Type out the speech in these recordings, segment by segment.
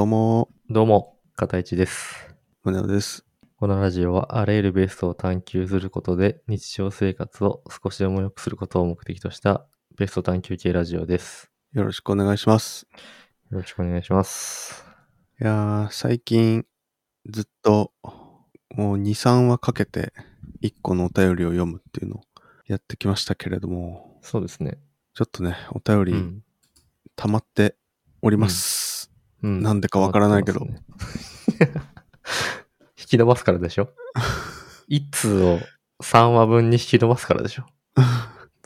どうも、どうも、片市です。宗男です。このラジオはあらゆるベストを探求することで日常生活を少しでも良くすることを目的としたベスト探求系ラジオです。よろしくお願いします。よろしくお願いします。いやー、最近、ずっと、もう2、3話かけて、1個のお便りを読むっていうのをやってきましたけれども、そうですね。ちょっとね、お便りうん。溜まっております。うん、なんでかわからないけどね引き伸ばすからでしょ？一通を3話分に引き伸ばすからでしょ？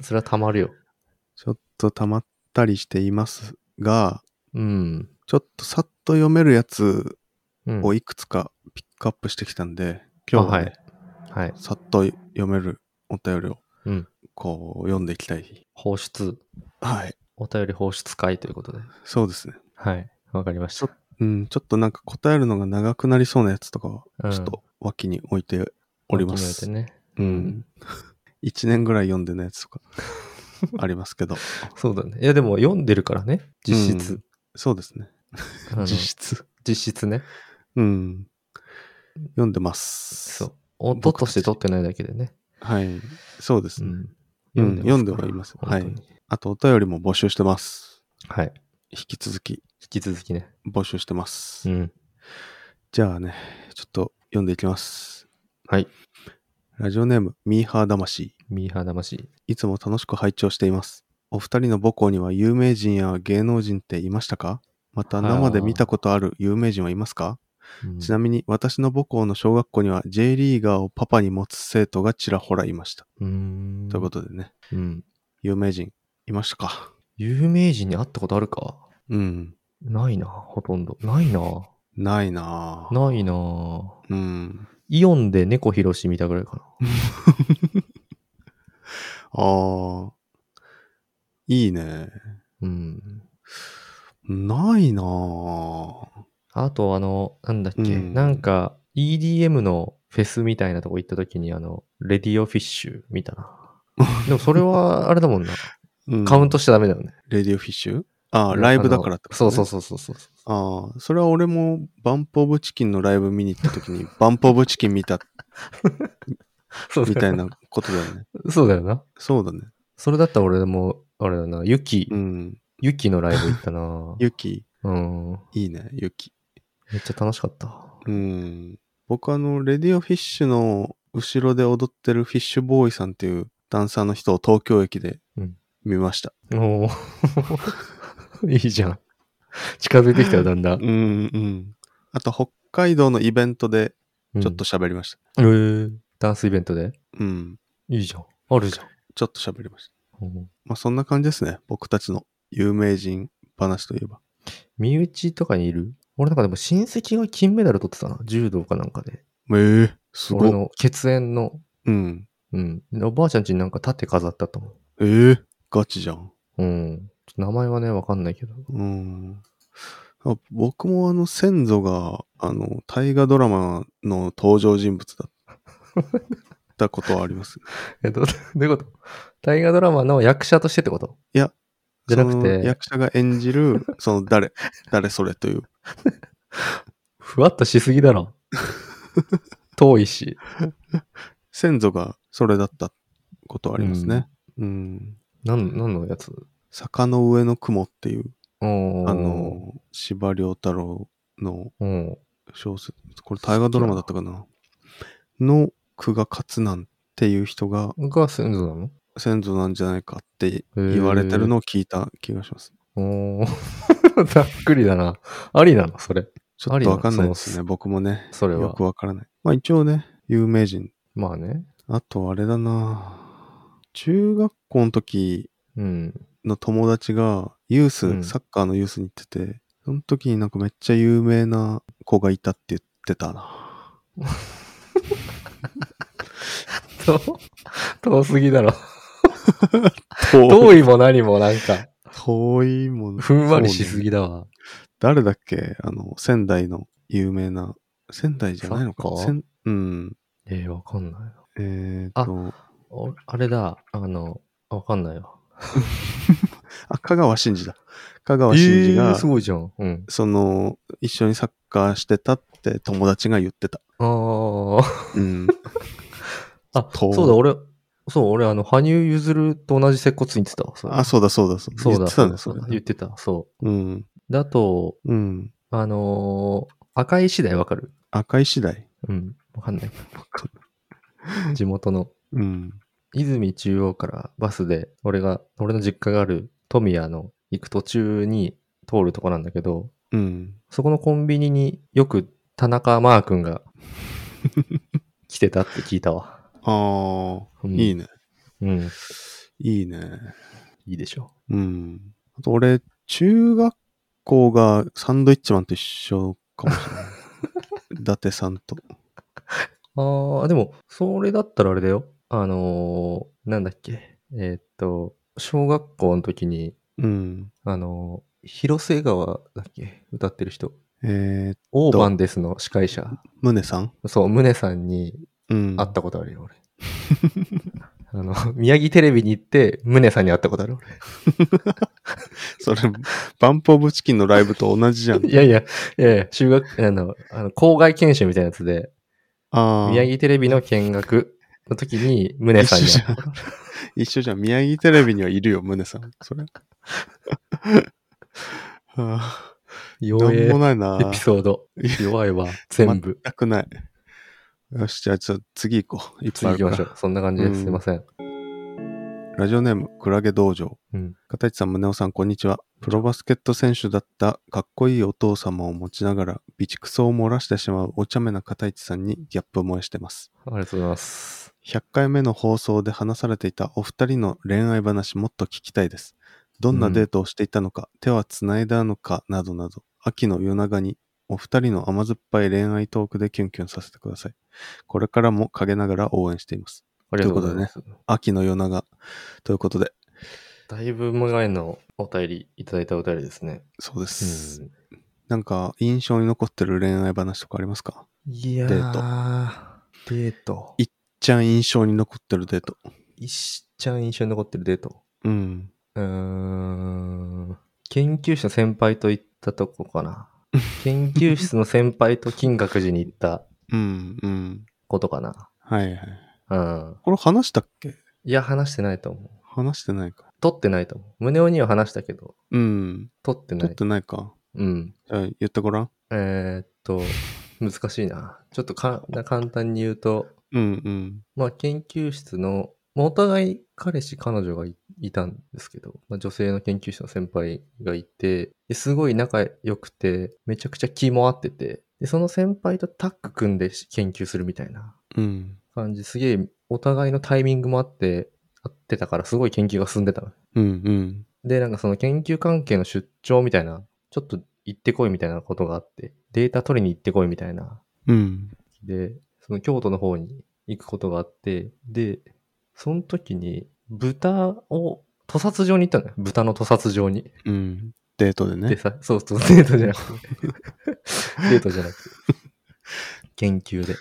それはたまるよ。ちょっと溜まったりしていますが、うん。ちょっとさっと読めるやつうん。をいくつかピックアップしてきたんで、今日は、ねはい。はい。さっと読めるお便りを、うん。こう、読んでいきたい。放出。はい。お便り放出会ということで。そうですね。はい。わかりました。うん、ちょっとなんか答えるのが長くなりそうなやつとかは、うんちょっと脇に置いております。脇に置いてね。うん。1年ぐらい読んでないやつとか ありますけど。そうだね。いや、でも読んでるからね。実質。そうですね。実質。実質ね。うん。読んでます。そう。音として取ってないだけでね。はい。そうですね。うん。うん読んではいます本当にあとお便りも募集してます。はい。引き続き引き続きね。募集してます。うん。じゃあね、ちょっと読んでいきます。はい。ラジオネーム、ミーハー魂。ミーハー魂。いつも楽しく拝聴しています。お二人の母校には有名人や芸能人っていましたか？また生で見たことある有名人はいますか、うんちなみに私の母校の小学校には J リーガーをパパに持つ生徒がちらほらいました。うーん。ということでね、うん。有名人いましたか？有名人に会ったことあるか？うん。ないな、ほとんど。ないな。ないなぁ。ないな。うん。イオンで猫ひろし見たぐらいかな。ああ。いいね。うん。ないなぁ。あと、あの、なんだっけ、うんなんか、EDM のフェスみたいなとこ行った時に、あの、レディオフィッシュ見たな。でもそれは、あれだもんな。うんカウントしちゃダメだよね。レディオフィッシュ？ああ、ライブだからってこと、ね、そうそうそうそうそう。ああ、それは俺もバンプオブチキンのライブ見に行った時に、バンプオブチキン見た みたいな。なことだよね。そうだよな。そうだね。それだったら俺も、あれだな、ユキ、うん。ユキのライブ行ったな。ユキ、うん。いいね、ユキ。めっちゃ楽しかった。うん。僕あの、レディオフィッシュの後ろで踊ってるフィッシュボーイさんっていうダンサーの人を東京駅でうん見ました。おー いいじゃん。近づいてきたよ、だんだん。うん、うん。あと、北海道のイベントでうんちょっと。喋りました。えー、ダンスイベントで？うん。いいじゃん。あるじゃん。ちょっと喋りました。うんまあそんな感じですね。僕たちの有名人話といえば。身内とかにいる？俺なんかでも親戚が金メダル取ってたな。柔道かなんかで。ええすごい。俺の血縁の、うん。うん。おばあちゃんちになんか盾飾ったと思ええガチじゃん。う。うん。名前はね、わかんないけど。うん。あ僕もあの先祖が、あの、大河ドラマの登場人物だった ことはあります。え、どうどういうこと？大河ドラマの役者としてってこと？いや、じゃなくて役者が演じる、その誰、誰それという。ふわっとしすぎだろ。遠いし。先祖がそれだったことはありますね。うん。なん、なんのやつ？坂の上の雲っていう、あ、の、司馬遼太郎のうん。小説、これ大河ドラマだったかな？の久我勝南っていう人がが先祖なの？先祖なんじゃないかって言われてるのを聞いた気がします。おー ざっくりだな。ありなの？それ。ちょっとわかんないですね。僕もね。それはよくわからない。まあ一応ね、有名人。まあね。あとあれだな中学校の時うん。の友達がユース、うんサッカーのユースに行ってて、その時になんかめっちゃ有名な子がいたって言ってたな。遠遠すぎだろ。遠遠いも何もなんか、遠いもん。ふんわりしすぎだわ。誰だっけ？あの、仙台の有名な、仙台じゃないのかサッカー？仙うん。えー、わかんないな。えーと、おあれだ、あの、わかんないわ。あ、香川真司だ。香川真司えが、ーすごいじゃん。うん。その、一緒にサッカーしてたって友達が言ってた。ああ。うん。あ、とそうだ、俺、そう、俺、あの、羽生結弦と同じ接骨院ってたあ、そうだそうだそうだ。そうだ、言ってたね、それそうだ。言ってた、そうん。う。で、あと、うん。あのー赤い次第わかる？赤い次第？うん、わかんない。地元のうん。泉中央からバスで、俺が、俺の実家がある富谷の行く途中に通るとこなんだけど、うん。そこのコンビニによく田中マー君が 来てたって聞いたわ。ああ、うんいいね。うん。いいね。いいでしょうん。あと俺、中学校がサンドイッチマンと一緒かもしれない。伊達さんと。ああ、でも、それだったらあれだよ。あのーなんだっけ？えーっと、小学校の時に、うん。あのー広瀬川だっけ？歌ってる人。えー、オーバンデスの司会者。宗さん？そう、宗さんにうん。会ったことあるよ、俺。あの、宮城テレビに行って、宗さんに会ったことある、それ、バンプオブチキンのライブと同じじゃん。俺。いやいや、いやいや、修学、あの、あの、校外研修みたいなやつで、ああ。宮城テレビの見学の時に、宗さんに。一緒じゃん。宮城テレビにはいるよ、宗さん。それ。はあ、弱えもないな。エピソード。弱いわ、全部。全くない。よし、じゃあ、ちょっと次行こう。い次行きましょう。そんな感じです。うんすいません。ラジオネーム、クラゲ道場。うん。片市さん、宗男さん、こんにちは。プロバスケット選手だったかっこいいお父様を持ちながら、備蓄層を漏らしてしまうお茶目な片市さんにギャップ萌えしてます。ありがとうございます。100回目の放送で話されていたお二人の恋愛話もっと聞きたいです。どんなデートをしていたのか、手は繋いだのかなどなど、秋の夜長にお二人の甘酸っぱい恋愛トークでキュンキュンさせてください。これからも陰ながら応援しています。ありがとうございます。秋の夜長ということで、だいぶ前のお便り、いただいたお便りですね。そうでうす。ん。なんか印象に残ってる恋愛話とかありますか？いやデー、デート。いっちゃん印象に残ってるデート。一ちゃん印象に残ってるデート？うん。うーん。研究室の先輩と行ったとこかな。研究室の先輩と金閣寺に行った うん、うん。ことかな。はいはい。うん。これ話したっけ？いや、話してないと思う。話してないか。撮ってないと思う。胸尾には話したけど、うん。撮ってない。撮ってないか。うん。じゃあ言ってごらん。えーっと、難しいな。ちょっとか簡単に言うと、うんうん。まあ、研究室の、まあ、お互い彼氏、彼女がいいたんですけど、まあ、女性の研究室の先輩がいて、ですごい仲良くて、めちゃくちゃ気も合ってて、で、その先輩とタッグ組んで研究するみたいなうん。感じ、すげえお互いのタイミングもあって、合ってたからすごい研究が進んでたの。うんうん。で、なんかその研究関係の出張みたいな、ちょっと行ってこいみたいなことがあって、データ取りに行ってこいみたいなうん。で、その京都の方に行くことがあって、で、その時に豚を屠殺場に行ったのよ。豚の屠殺場に。うん。デートででね。さ、そうそう、デートじゃなくて。デートじゃなくて。研究で。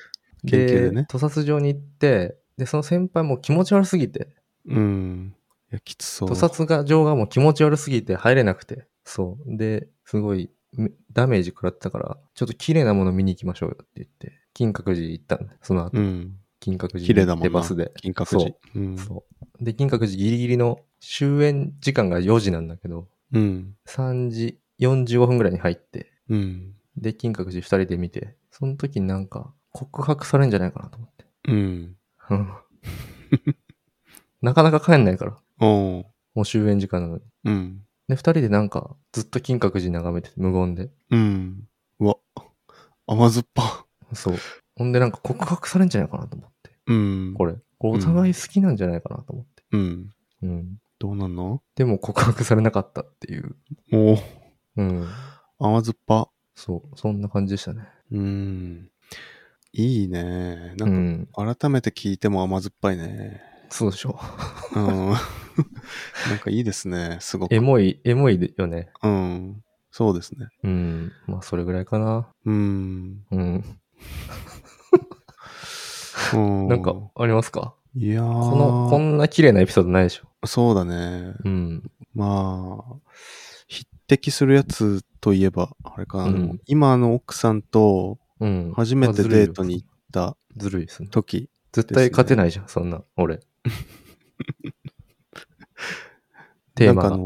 研究でね屠殺場に行って、で、その先輩も気持ち悪すぎて、うん。いや、きつそう。屠殺が場がもう気持ち悪すぎて入れなくて、そう。で、すごいめダメージ食らってたから、ちょっと綺麗なもの見に行きましょうよって言って、金閣寺行ったんだよ。その後、うん。金閣寺綺麗だもんな。でバスで。金閣寺。うん。そう。で、金閣寺ギリギリの終演時間が4時なんだけど、うん。3時45分ぐらいに入って、うん。で、金閣寺2人で見て、その時になんか告白されるんじゃないかなと思って。うん。うんなかなか帰んないから。おう。もう終演時間なのに。うん。で、2人でなんかずっと金閣寺眺めてて無言で。うん。うわ。甘酸っぱ。そう。ほんでなんか告白されるんじゃないかなと思って。うん。これ。これお互い好きなんじゃないかなと思って。うん。うん。どうなんの？でも告白されなかったっていう。おう。うん。甘酸っぱ。そう。そんな感じでしたね。うん。いいね。なうんん。か、改めて聞いても甘酸っぱいね。そうでしょ。うん。なんかいいですね。すごく。エモい、エモいよね。うん。そうですね。うん。まあ、それぐらいかな。うん。うん。うん なんか、ありますか？いやーこの、こんな綺麗なエピソードないでしょ。そうだね。うん。まあ、筆適するやつといえば、あれかな、うん今の奥さんとうん。初めてデートに行ったずるいですね。時、絶対勝てないじゃん、そんな、俺。テーマが。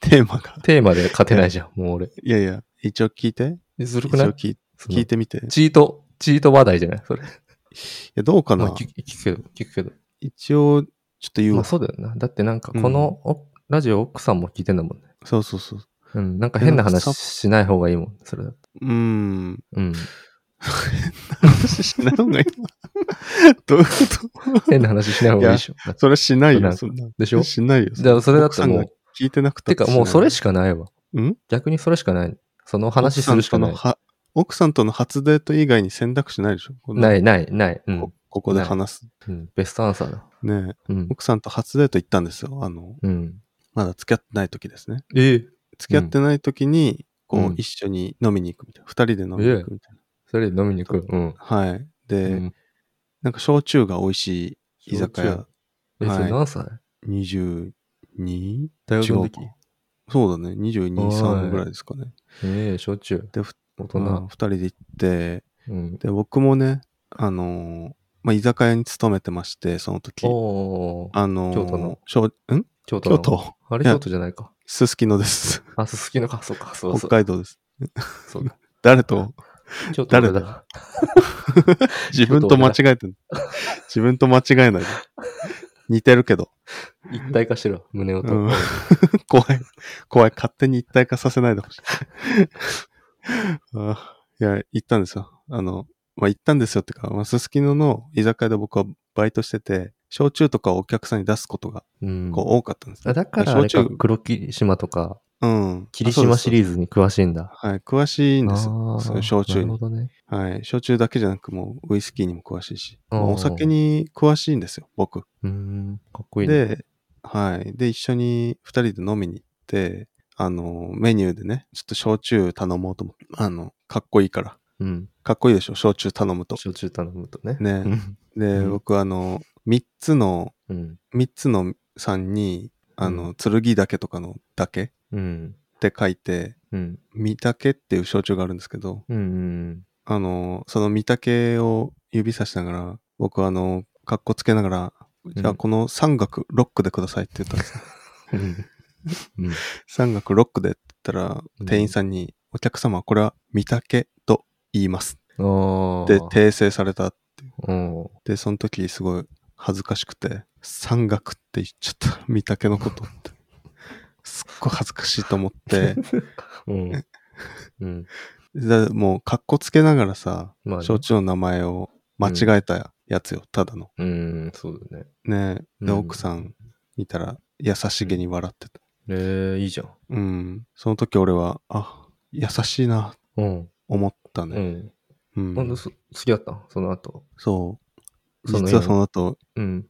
テーマが。テーマで勝てないじゃん、もう俺。いやいや、一応聞いて。ずるくない？一応聞いその聞いてみて。いチート、チート話題じゃない？それ。や、どうかな？まあ聞く聞くけど、聞くけど。一応、ちょっと言うわ。まあそうだよな。だってなんか、この、おラジオ奥さんも聞いてんだもんね。そうそうそう。うん。なんか変な話しない方がいいもん、それだと。うーん。うん。話しない方がいいな どういうこ変な話しない方がいいでしょ。とそれしないよ。でしょ？しないよ。じゃあそれだ奥さんがともう、聞いてなくたてかもうそれしかかないわ。ん？逆にそれしかない。その話するしかない。奥さんとの初デート以外に選択肢ないでしょ？ない、ない、ない。うんこ。ここで話す。うん。ベストアンサーだ。ねえうん。奥さんと初デート行ったんですよ。あの、うん。まだ付き合ってない時ですね。ええ。付き合ってない時に、こう、うん一緒に飲みに行くみたいな。二人で飲みに行くみたいそれで飲みに行く。うん。な。はい。で、うんなんか焼酎が美味しい居酒屋。え、そはいれ何歳？22? 大学の時？そうだね。22、はい3ぐらいですかね。ええ、焼酎。で、ふ大まあ人。二人で行って、うん。で、僕もね、あのーまあ、居酒屋に勤めてまして、その時。あのー京都の？焼ん？京都の？京都？あれ京都じゃないか。すすきのです。あ、すすきのか。そうか。そうそう。北海道です。そうだ。誰と？京都誰だ？だ 自分と間違えてる。自分と間違えないで。似てるけど。一体化してるわ。胸音。うん怖い。怖い。勝手に一体化させないでほしい。あいや、行ったんですよ。あの、まあ、行ったんですよってか、まあ、すすきのの居酒屋で僕はバイトしてて、焼酎とかをお客さんに出すことがうんこう多かったんです、あだから焼酎黒霧島とか、うん。霧島シリーズ。に詳しいんだ。はい。詳しいんですあよ。焼酎に。なるほどね。はい。焼酎だけじゃなく、もうウイスキーにも詳しいし、お酒に詳しいんですよ、僕。うーん、かっこいいね。で、はい。で、一緒に二人で飲みに行って、あの、メニューでね、ちょっと焼酎頼もうと思って、あの、かっこいいから。うん。かっこいいでしょ、焼酎頼むと。焼酎頼むとね。ねうんで、うん僕あの、三つの、うん。三つのさんに、あうの、剣岳とかの岳うん。って書いて、うん。三岳っていう焼酎があるんですけど、うん。うん。あの、その三岳を指さしながら、僕はあの、かっこつけながら、じゃあうんこの三角ロックでくださいって言ったんですよ。うん。うん。三角ロックでって言ったらう、ん店員さんに、お客様、これは三岳と言います。で、訂正された。うん。で、その時すごい恥ずかしくて、三角って言っちゃった。三岳のことって。すっごい恥ずかしいと思って、うん。うん。でもう、かっこつけながらさ、まあね焼酎の名前を間違えたやつよ、ただの。うん、そうだね。ねで、うん奥さん見たら、優しげに笑ってた。ええ、いいじゃん。うん。その時俺は、あ、優しいな、うん。思ったね。うん。うん。ほんと、そ好きだったその後。そう。その実はその後、うん。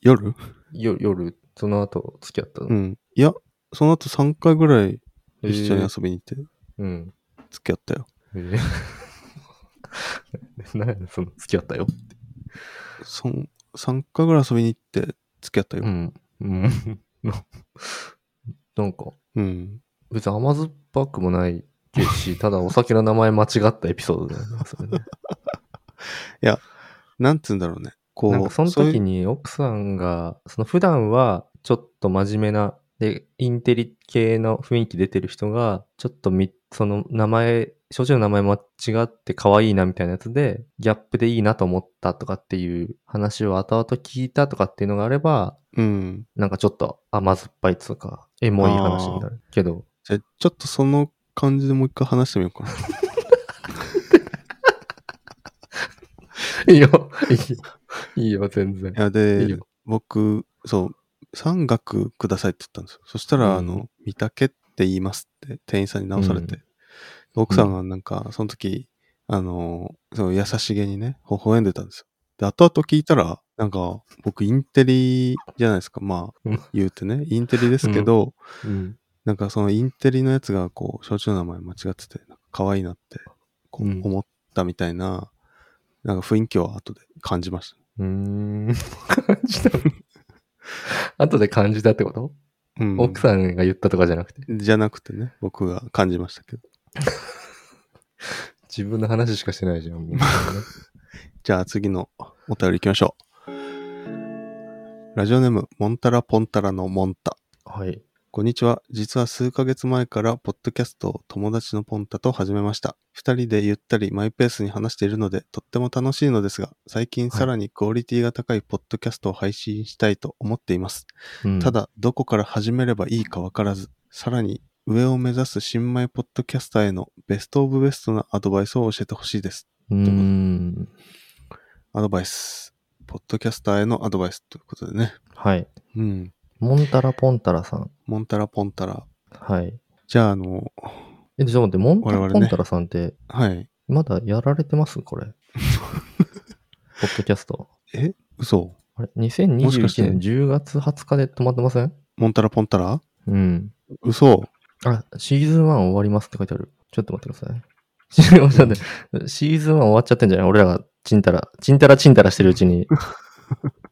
夜？よ夜、その後付き合ったの？うん。いや、その後3回ぐらいえー一緒に遊びに行ってうん。付き合ったよ。ええ。何やねんその付き合ったよ。そん3回ぐらい遊びに行って付き合ったよ。うん。うん。なんか、うん。別に甘酸っぱくもないし、ただお酒の名前間違ったエピソードだよね。それね なんつうんだろうね。こう、なんかその時に奥さんが、その普段はちょっと真面目な、で、インテリ系の雰囲気出てる人が、ちょっとみ、その名前、少女の名前間違って可愛いなみたいなやつで、ギャップでいいなと思ったとかっていう話を後々聞いたとかっていうのがあれば、うん。なんかちょっと甘酸っぱいつうか、エモい話になるけど、じゃあ、ちょっとその感じでもう一回話してみようかな。いいよ、いいよ、いいよ、全然い。や、で、いいよ僕、そう、三額くださいって言ったんですよ。そしたら、うんあの、見たけって言いますって店員さんに直されて。うん奥さんがなんか、その時、あの、そう優しげにね、微笑んでたんですよ。で、後々聞いたら、なんか、僕インテリじゃないですか。まあうん、言うてね、インテリですけど、うん。なんかそのインテリのやつが、こう、焼酎の名前間違ってて、なんか可愛いなって、こううん思ったみたいな、なんか雰囲気を後で感じました。うーん。感じた。後で感じたってこと？うん。奥さんが言ったとかじゃなくて、じゃなくてね、僕が感じましたけど。自分の話しかしてないじゃん、もう。じゃあ次のお便り行きましょう。ラジオネーム、モンタラポンタラのモンタ。はい。こんにちは。実は数ヶ月前からポッドキャストを友達のポンタと始めました。二人でゆったりマイペースに話しているのでとっても楽しいのですが、最近さらにクオリティが高いポッドキャストを配信したいと思っています。うんた、だ、どこから始めればいいかわからず、さらに上を目指す新米ポッドキャスターへのベストオブベストなアドバイスを教えてほしいです。うーん。アドバイス。ポッドキャスターへのアドバイスということでね。はい。うん。モンタラポンタラさん。モンタラポンタラ。はい。じゃあ、あの、え、ちょっと待って、モンタラポンタラさんって、はい。まだやられてます？これ。ポッドキャスト。え？嘘あれ？もしかして ?2021 年10月20日で止まってません？モンタラポンタラ？うん。嘘あ、シーズン1終わりますって書いてある。ちょっと待ってください。シーズン1待ってシーズン1終わっちゃってんじゃない？俺らがチンタラ、チンタラチンタラしてるうちに。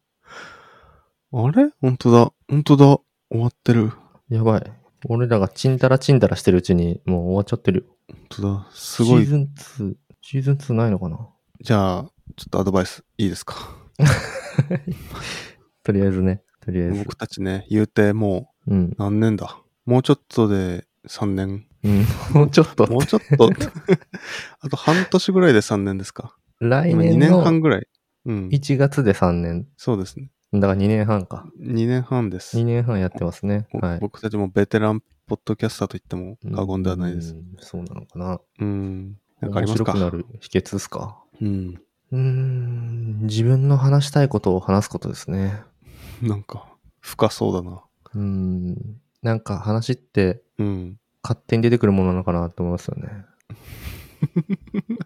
あれ？本当だ。本当だ。終わってる。やばい。俺らがチンタラチンタラしてるうちにもう終わっちゃってるよ。本当だ。すごいシー。ズン2、シーズン2ないのかな？じゃあ、ちょっとアドバイスいいですか？とりあえずね。とりあえず。僕たちね、言うてもう。何年だ？もうちょっとで3年。うん。もうちょっと。もうちょっと。あと半年ぐらいで3年ですか？今2来年年の半ぐらい。うん。1月で3年。そうですね。だから2年半か。2年半です2。年半やってますね。ぼはい。僕たちもベテランポッドキャスターと言っても過言ではないです。うんそうなのかな。うん。なんかあ面りますか？白くなる秘訣ですか？うん。うーん、自分の話したいことを話すことですね。なんか、深そうだな。うーん、なんか話ってうん。勝手に出てくるものなのかなと思いますよね。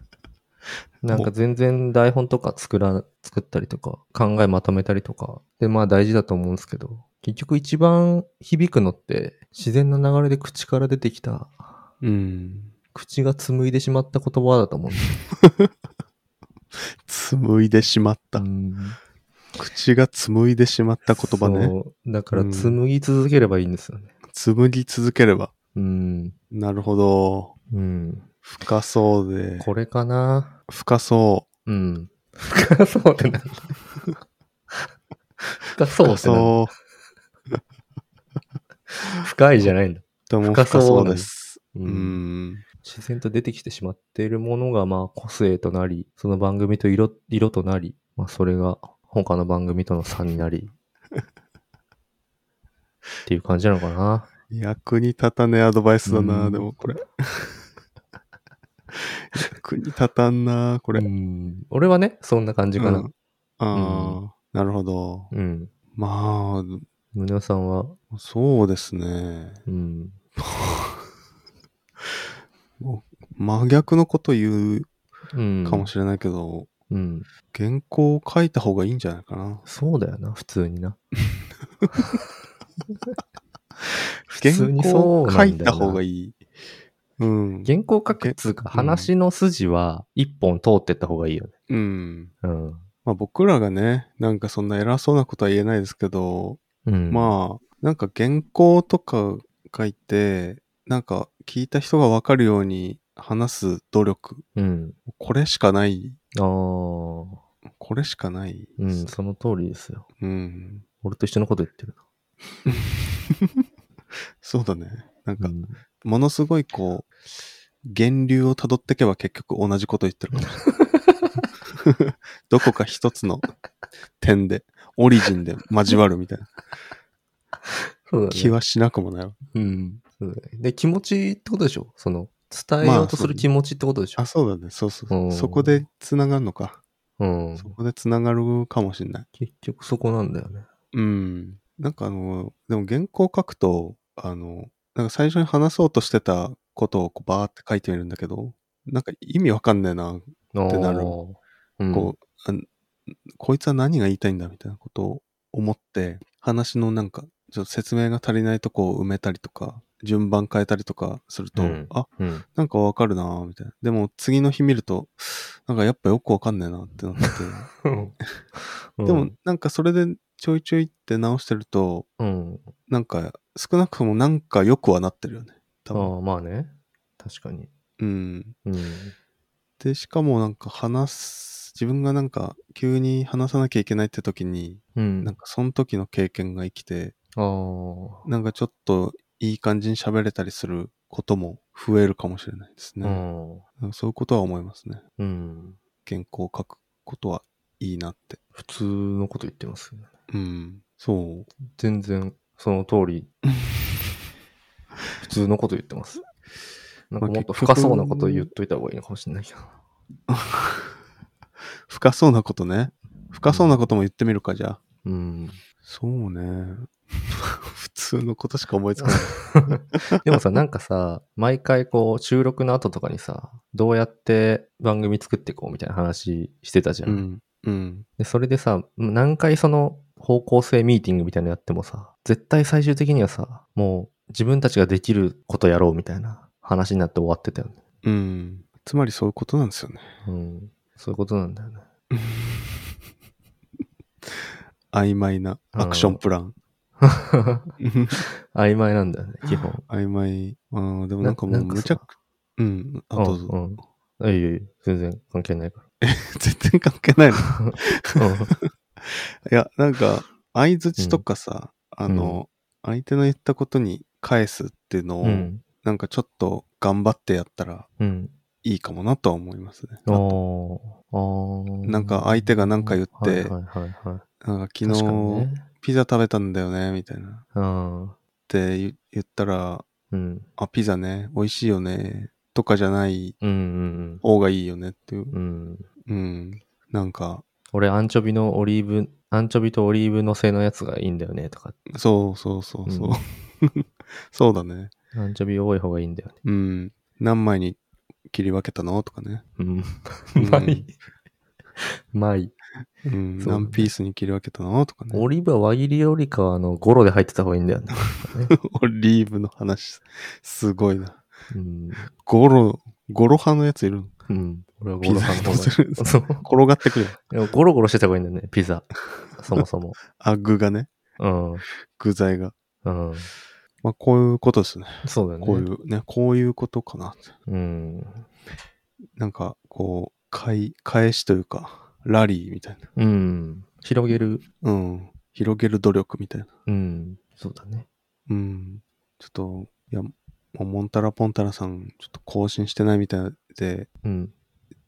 なんか全然台本とか作ら、作ったりとか、考えまとめたりとか、で、まあ大事だと思うんですけど、結局一番響くのって自然な流れで口から出てきた、うん。口が紡いでしまった言葉だと思うんですよ。紡いでしまった。うん口が紡いでしまった言葉ね。そう。だからうん紡ぎ続ければいいんですよね。紡ぎ続ければ。うん。なるほど。うん。深そうで。これかな？深そうん。深そうってなんだ深そうってなんだそう。深いじゃないんだ。でも深そうです。ううんん。自然と出てきてしまっているものが、まあ、個性となり、その番組と色、色となり、まあ、それが他の番組との差になり、っていう感じなのかな。役に立たねえアドバイスだうな、んでもこれ。役に立たんな、これ。うん。俺はね、そんな感じかな。うんああ、なるほど。うん。ま宗男さんは、あ、そうですね。うん。真逆のこと言ううん。かもしれないけど、うん。原稿を書いた方がいいんじゃないかな。そうだよな、普通にな。普原通に稿そうを書いた方がいい。うん。原稿書くっつうか、うん話の筋は一本通ってった方がいいよね。うん。うん。まあ僕らがね、なんかそんな偉そうなことは言えないですけど、うん。まあ、なんか原稿とか書いて、なんか聞いた人がわかるように話す努力、うん。これしかない。ああ、これしかない。うん、その通りですよ。うん。俺と一緒のこと言ってる そうだね。なんな。かう、んものすごいこう、源流を辿ってけば結局同じこと言ってるかもしれない。どこか一つの点で、オリジンで交わるみたいなそうだね。気はしなくもないわ。うん。そうだねで、気持ちってことでしょ？その、伝えようとする気持ちってことでしょ、あ、そうだね。そうそううんそこで繋がるのか。うん。そこで繋がるかもしれない。結局そこなんだよね。うん。なんかあの、でも原稿書くと、あの、なんか最初に話そうとしてたことをこうバーって書いてみるんだけど、なんか意味わかんねえな。ってなるうん、こう、あこいつは何が言いたいんだみたいなことを思って、話のなんか、ちょっと説明が足りないとこを埋めたりとか、順番変えたりとかすると、うんあ、うん。なんかわかるなぁみたいな。でも次の日見ると、なんかやっぱよくわかんねえなってなって。うんでも、なんかそれでちょいちょいって直してると、うん。なんか少なくともなんか良くはなってるよね。多分。ああ、まあね。確かに。うん。うん。で、しかもなんか話す、自分がなんか急に話さなきゃいけないって時に、うん。なんかその時の経験が生きて、ああ。なんかちょっといい感じに喋れたりすることも増えるかもしれないですね。そういうことは思いますね。うん。原稿を書くことはいいなって。普通のこと言ってますよね。うん。そう。全然、その通り、普通のこと言ってます。なんかもっと深そうなこと言っといた方がいいのかもしれないけど。深そうなことね。深そうなことも言ってみるか、じゃあ。うん。そうね。普通のことしか思いつかない。でもさ、なんかさ、毎回こう、収録の後とかにさ、どうやって番組作っていこうみたいな話してたじゃん。うん。うん。で、それでさ、何回その方向性ミーティングみたいなのやってもさ、絶対最終的にはさ、もう自分たちができることやろうみたいな話になって終わってたよね。うん。つまりそういうことなんですよね。うん。そういうことなんだよね。曖昧なアクションプラン。曖昧なんだよね、基本。曖昧。うん、でもなんかもうんむちゃく、うん、あ、どうぞ。うん。うん。いやいやいや全然関係ないか 全然関係ないの？いら。や、なんか、相づちとかさ、あの、相手の言ったことに返すっていうのを、うん。うん。なんかちょっと頑張ってやったらうん。いいかもなとは思いますね。あーあー。なんか相手がなんか言ってはいはいはいはい。なんか昨日。ピザ食べたんだよね、みたいな。っうん。て言言ったら、うん。あ、ピザね、美味しいよね、とかじゃないうんうん方がいいよねっていう。うん。うん。うん。なんか、俺、アンチョビのオリーブ、アンチョビとオリーブのせのやつがいいんだよね、とか。そうそうそうそう。うん そうだね。アンチョビ多い方がいいんだよね。うん。何枚に切り分けたの？とかね。うん。うんまい。まい。うん。何ピースに切り分けたの？とかね。オリーブは輪切りよりかは、あの、ゴロで入ってた方がいいんだよね。オリーブの話、すごいな。うん。ゴロ、ゴロ派のやついるの？うん。俺はゴピザロ派の方とするが。そう。転がってくる。でもゴロゴロしてた方がいいんだよね、ピザ。そもそも。あ、具がね。うん。具材が。うん。まあ、こういうことですね。そうだよね。こういうね、こういうことかな。うん。なんか、こう、返、返しというか、ラリーみたいな。うん。広げる。うん。広げる努力みたいな。うん。そうだね。うん。ちょっと、いや、もうモンタラポンタラさん、ちょっと更新してないみたいで、うん。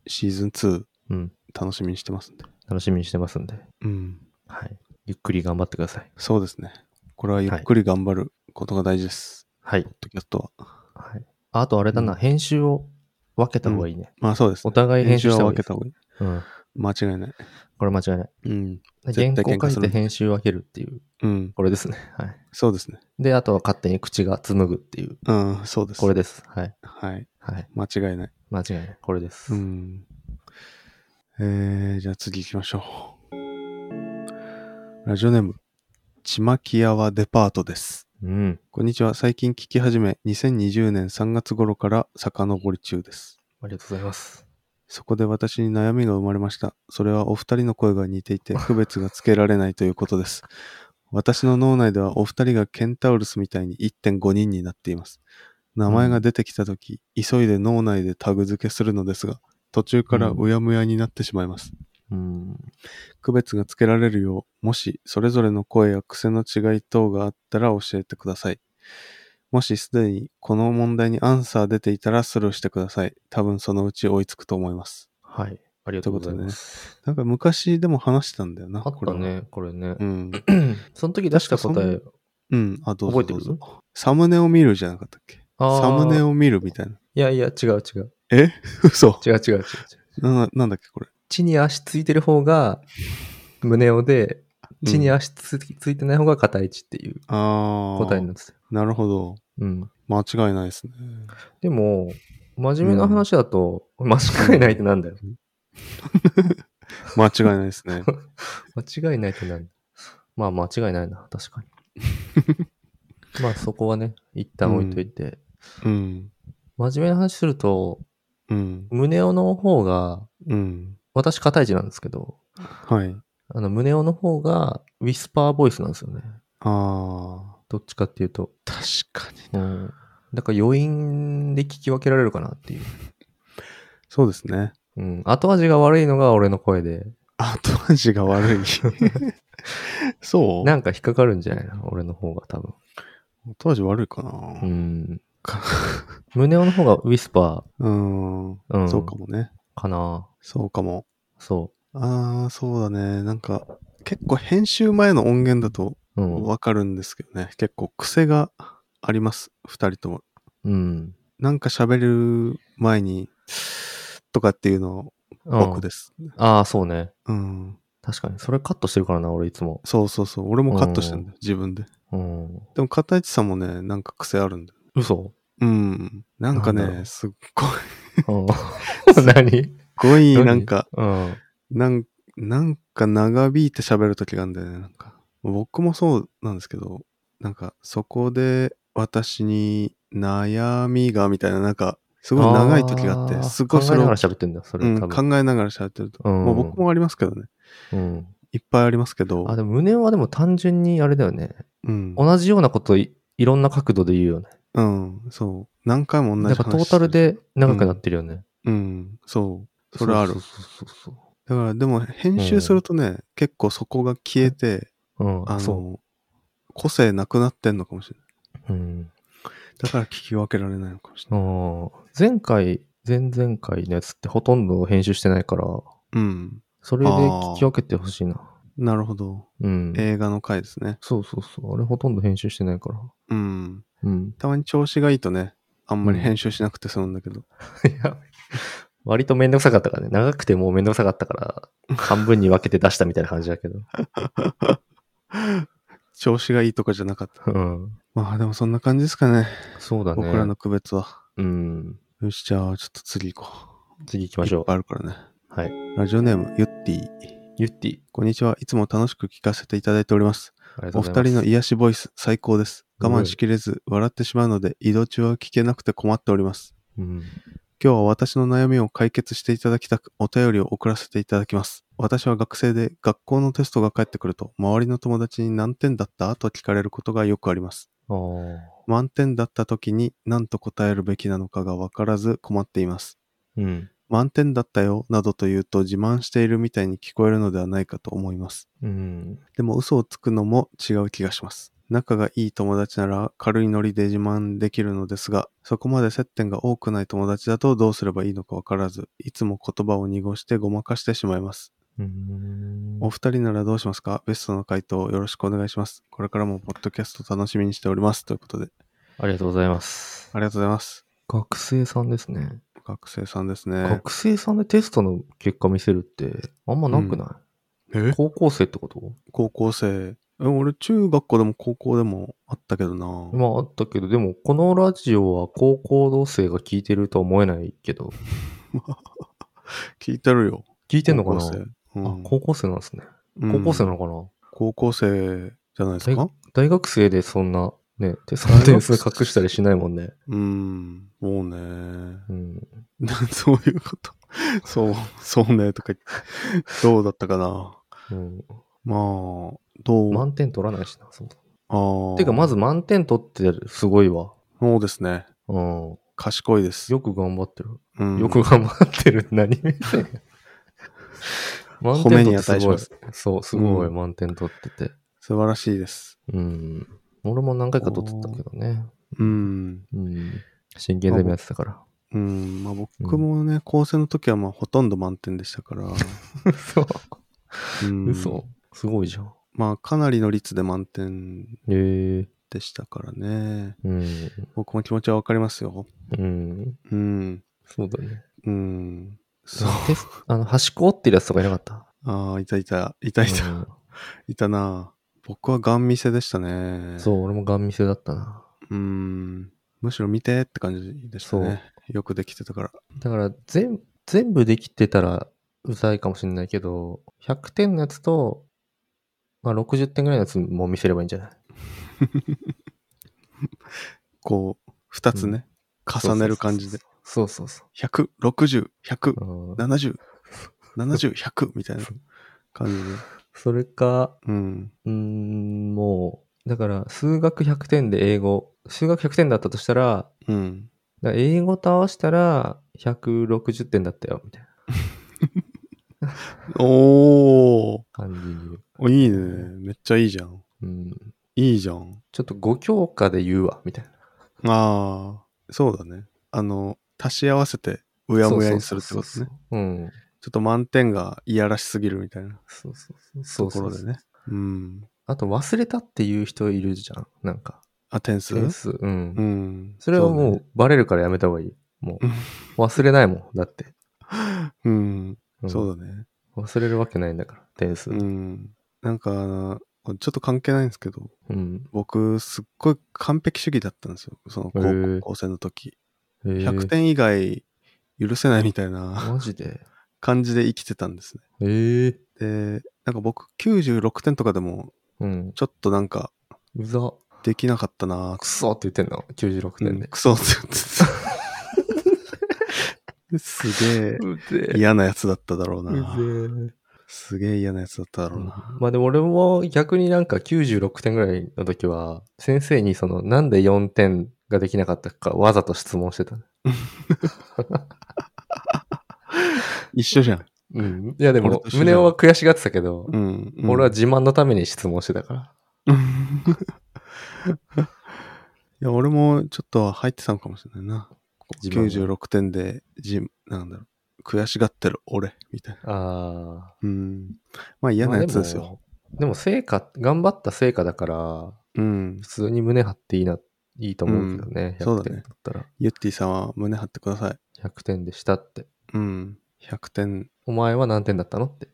シーズン2うん。楽しみにしてますんで。楽しみにしてますんで。うん。はい。ゆっくり頑張ってください。そうですね。これはゆっくり頑張ることが大事です。はいポ。ッドキャストは。はい。あとあれだな、うん編集を分けた方がいいね。まあそうです、お互い編集は分けた方がいい。うん。間違いない。これ間違いない。うん。原稿書いて編集分けるっていう、うん。これですね。はい。そうですね。で、あとは勝手に口が紡ぐっていう、うん、そうです。これです。はい。はい。はい。間違いない。間違いない。これです。うん。えー、じゃあ次行きましょう。ラジオネーム、ちまきやわデパートです。うん。こんにちは。最近聞き始め、2020年3月頃から遡り中です。ありがとうございます。そこで私に悩みが生まれました。それはお二人の声が似ていて、区別がつけられないということです。私の脳内ではお二人がケンタウルスみたいに1.5人になっています。名前が出てきたとき、急いで脳内でタグ付けするのですが、途中からうやむやになってしまいます。うん。区別がつけられるよう、もしそれぞれの声や癖の違い等があったら教えてください。もしすでにこの問題にアンサー出ていたらスルーしてください。多分そのうち追いつくと思います。はい。ありがとうございます。なんか昔でも話したんだよな。あっこれは。たね、これねう。ん。その時出した答え、うん。あ、どうぞ覚えてる？サムネを見るじゃなかったっけ？サムネを見るみたいな。いやいや、違う違う。え？嘘違う違う違う違う。ななんだっけこれ？地に足ついてる方が胸をで、地に足つついてない方が片位置っていう。答えになってたよ。なるほど。うん。間違いないですね。でも、真面目な話だと、間違いないってなんだよ。間違いないですね。間違いないってなんだまあ間違いないな、確かに。まあそこはね、一旦置いといて。うん。真面目な話すると、うん。胸尾の方が、うん。私片位置なんですけど、はい。あの胸尾の方がウィスパーボイスなんですよね。ああ。どっちかっていうと。確かに。うん。だから余韻で聞き分けられるかなっていう。そうですね。うん。後味が悪いのが俺の声で、後味が悪い。そう？なんか引っかかるんじゃないの？俺の方が多分。後味悪いかなうん。か 胸尾の方がウィスパうん。うんそうかもね。ーかな。そうかも。そああ、そうだね。なんか、結構編集前の音源だとう。うん。わかるんですけどね。結構癖があります。二人とも。うん。なんか喋る前に、とかっていうのうん僕です。ああ、そうね。うん。確かに。それカットしてるからな、俺いつも。そうそうそう。俺もカットしてんだよ。自分で。うん。でも、片市さんもね、なんか癖あるんだよ。嘘？うん。なんかね、すっごい、うん。何？すっごい、何？なんか、うん。なんなんか長引いて喋る時があるんだよね。なんか、僕もそうなんですけど、なんか、そこで私に悩みが、みたいな、なんか、すごい長い時があって、ーすごいそれを考えながら喋ってんだよ、それうん。考えながら喋ってると。うんもう僕もありますけどね。うん。いっぱいありますけどあ、、でも胸はでも単純にあれだよね。うん。同じようなこといいろんな角度で言うよね。うん、そう。何回も同じ話だからトータルで長くなってるよね。うん、そう。それあるそう。そうそうだから、でも編集するとね、結構そこが消えて、そう。うん。あその、個性なくなってんのかもしれない。う。うん。だから聞き分けられないのかもしれない。前回、前々回のやつってほとんど編集してないから、うん。それで聞き分けてほしいな。なるほど。うん。映画の回ですね。そうそうそう。あれほとんど編集してないから。うん。うん。たまに調子がいいとね、あんまり編集しなくて済むんだけど。いや、割とめんどくさかったからね。長くてもうめんどくさかったから、半分に分けて出したみたいな感じだけど。調子がいいとかじゃなかった。うん。まあでもそんな感じですかね。そうだね。僕らの区別は。うん。よし、じゃあちょっと次行こう。次行きましょいっぱいあるからね。う。はい。ラジオネーム、ゆってぃ。ゆってぃ。こんにちは。いつも楽しく聞かせていただいております。お。二人の癒しボイス、最高です。我慢しきれず、笑ってしまうので、移動中は聞けなくて困っております。うん。今日は私の悩みを解決していただきたく、お便りを送らせていただきます。私は学生で、学校のテストが返ってくると、周りの友達に何点だったと聞かれることがよくあります。満点だった時に何と答えるべきなのかがわからず困っています。うん。満点だったよ、などと言うと自慢しているみたいに聞こえるのではないかと思います。うん。でも嘘をつくのも違う気がします。仲がいい友達なら軽いノリで自慢できるのですが、そこまで接点が多くない友達だとどうすればいいのかわからず、いつも言葉を濁してごまかしてしまいます。うん。お二人ならどうしますか？ベストの回答をよろしくお願いします。これからもポッドキャスト楽しみにしております。ということで、ありがとうございます。ありがとうございます。学生さんですね。学生さんですね。学生さんでテストの結果見せるって、あんまなくない、え？高校生ってこと？高校生。え、俺中学校でも高校でもあったけどな。まああったけど、でもこのラジオは高校生が聞いてるとは思えないけど、聞いてるよ。聞いてんのかな？高校生。うん。あ、高校生なんですね。うん。高校生なのかな、高校生じゃないですか？大学生でそんな、ね、テストの点数隠したりしないもんね。うん。もうね。うん。そういうこと。そう、そうね、とか。どうだったかな。うん、まあ、どう満点取らないしな、そもそあも。あ。てか、まず満点取ってすごいわ。そうですね。うん。賢いです。よく頑張ってる。うんよく頑張ってる 何目線 満点取ってすごい。そう、すごいうん満点取ってて。素晴らしいです。うん。俺も何回か取ってたけどね。うん。うん。真剣ゼミやってたから。うん。まあ僕もね、高専の時はまあほとんど満点でしたから。嘘。うん、嘘。すごいじゃん。まあかなりの率で満点。でしたからね。うん。僕も気持ちはわかりますよ。うん。うん。そうだね。うん。そう。あの、端っこ折ってるやつとかいなかった？ああ、いたいた、いたいた、うんいたな。僕はガン見せでしたね。そう、俺もガン見せだったな。う。ん。むしろ見てって感じでしたね。よくできてたから。だから、全、全部できてたら、うざいかもしれないけど、100点のやつと、まあ、60点ぐらいのやつも見せればいいんじゃない？こう、二つね、重ねる感じで。そうそうそう。100、60、100、うん70、70、100みたいな感じで。それか、うん。うーん、もだから、数学100点で英語、数学100点だったとしたら、うん。英語と合わせたら160点だったよ、みたいな おー。感じにいいね。めっちゃいいじゃん。うん。いいじゃん。ちょっと5教科で言うわ、みたいな。ああ、そうだね。あの、足し合わせて、うやむやにするってことね。そうそうそうそう。うん。ちょっと満点がいやらしすぎるみたいなそうそうそう。ところでね。うん。あと忘れたっていう人いるじゃん。なんか。あ、点数？点数？うん。うん。それはもそううバレるからやめた方がいい。もう 忘れないもん。だって。ね。うん。んそうだね。忘れるわけないんだから、点数。ううん。ん。なんか、ちょっと関係ないんですけど、僕、すっごい完璧主義だったんですよ。その高校生の時。へー100点以外許せないみたいなマジで？感じで生きてたんですね。ええで、なんか僕96点とかでも、うん。ちょっとなんかうざ。できなかったなクソって言ってんの ?96 うん点で。クソって言ってた すげえ。嫌なやつだっただろううな。ぜすげえ嫌なやつだっただえ。ろうな。まあでも俺も逆になんか96点ぐらいの時は、先生にそのなんで4点ができなかったかわざと質問してた。一緒じゃん。うん。いやでも胸は悔しがってたけど、うん。うん俺は自慢のために質問してたから。いや、俺もちょっと入ってたのかもしれないな。自慢が96点で、じ、なんだろう。悔しがってる俺、みたいな。ああ。うん。まあ嫌なやつですよ。まあでも。でも成果、頑張った成果だから、うん普。通に胸張っていいな、いいと思うけどね。100うんそうだね点だったら。ゆってぃさんは胸張ってください。100点でしたって。うん。100点。お前は何点だったのって。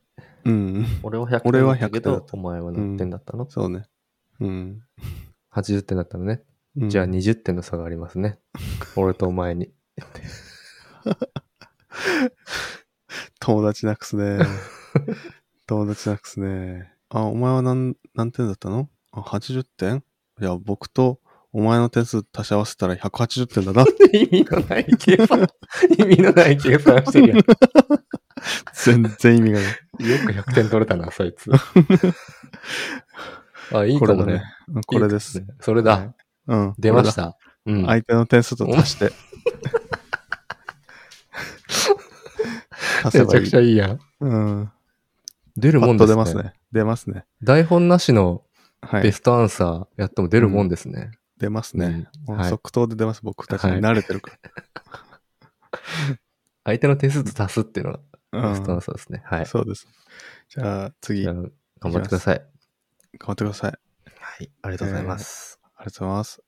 うん。俺は100俺は点だったけ100点だっ、たどお前は何点だったの、そうね。うん。?80 点だったのね。うんじゃあ20点の差がありますね。俺とお前に。友達なくすね。友達なくすね。あ、お前は何、何点だったの？あ、80点？いや、僕とお前の点数足し合わせたら180点だな。意味のない計算。意味のない計算してるやん。よ 全然意味がない。く100点取れたな、そいつ。あ、いいかもね。うんこれです。ねそれだ。はいうん。出ました。うん。相手の点数と足して。足せめちゃくちゃいいやん。うん。出るもんですね。と出ますね。出ますね。台本なしのはい。ベストアンサーやっても出るもんですね。出ますね。うん即答で出ます。僕たちに慣れてるか 相手の点数と足すっていうのがら。ベスうサーですね。はいん。。そうです。じゃあ次、頑じゃあ頑張ってください。張ってください。はい。ありがとうございます。ありがとうございます。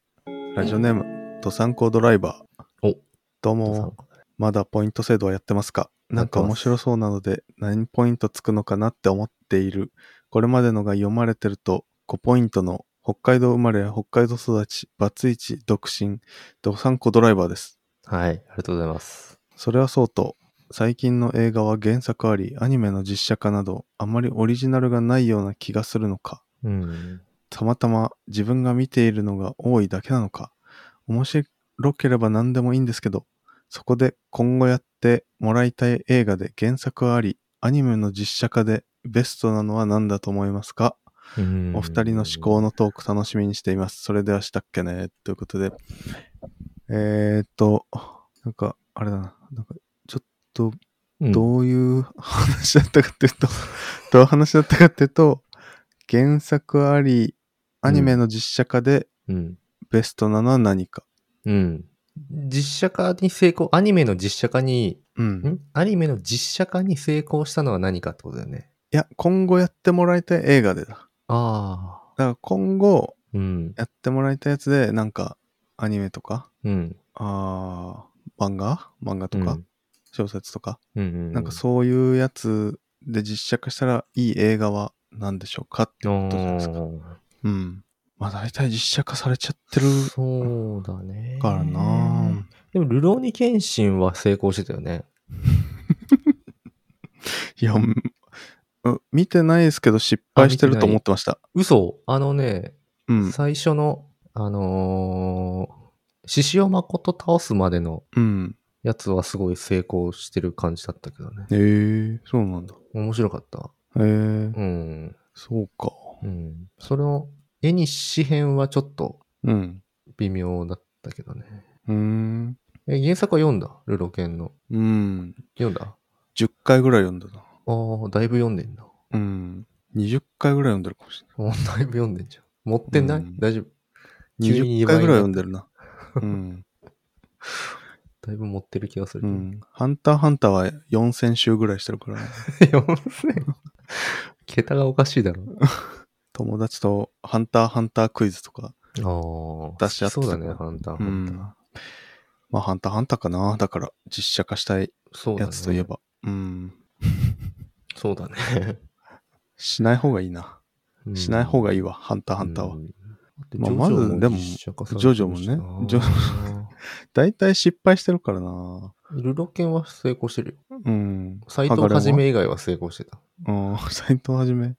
ラジオネーム、ドサンコドライバー。おどうも、まだポイント制度はやってますか？なんか面白そうなので、何ポイントつくのかなって思っている。これまでのが読まれてると、5ポイントの北海道生まれ、北海道育ち、バツイチ、独身、ドサンコドライバーです。はい。ありがとうございます。それはそうと、最近の映画は原作あり、アニメの実写化など、あまりオリジナルがないような気がするのか、うん。たまたま自分が見ているのが多いだけなのか、面白ければ何でもいいんですけど、そこで今後やってもらいたい映画で原作あり、アニメの実写化でベストなのは何だと思いますか？うんお二人の思考のトーク楽しみにしています。それではしたっけね？ということで。えー、っと、なんか、あれだな。なんか、ちょっと、うんどういう話だったかっていうと、どういう話だったかっていうと、原作あり、アニメの実写化でうん。ベストなのは何か。うん。実写化に成功、アニメの実写化に、うん。ん？アニメの実写化に成功したのは何かってことだよね。いや、今後やってもらいたい映画でだ。だかああ。ら今後うん。やってもらいたいやつで、なんか、アニメとか、うん。あー漫画？漫画とか、うん小説とか、うんうん。なんかそういうやつで実写化したらいい映画は何でしょうかってことじゃないですか。おーうん。まあ大体実写化されちゃってるそうだね。からなでも、ルローニケンシンは成功してたよね。いや、うんうん見てないですけど失敗してると思ってました。嘘あのね、うん。最初の、あのー、獅子王誠倒すまでのうん。やつはすごい成功してる感じだったけどね。ええー、そうなんだ。面白かった。ええー、うん。そうか。うん。それを、絵に詩編はちょっとうん。微妙だったけどね。うーん。え、原作は読んだ？ルロケンの。うん。読んだ？10回ぐらい読んだな。ああ、だいぶ読んでんな。うん。20回ぐらい読んでるかもしれない。あだいぶ読んでんじゃん。持ってない、うん大丈夫？急に20回ぐらい読んででるな。うん。だいぶ持ってる気がする。うん。ハンターハンターは4000週ぐらいしてるから、ね、4000桁がおかしいだろ。友達とハンターハンタークイズとか。ああ。出し合ってたそうだね、ハンター、うハンター。ん。まあ、ハンターハンターかな。だから、実写化したい。やつといえば。うん。そうだね。しない方がいいな。しない方がいいわ、ハンターハンターは。うんまあまずでもジョジョもねジョ 大体失敗してるからな。ルロケンは成功してるよ。うん。斎藤はじめ以外は成功してた。うん。斎藤はじめ。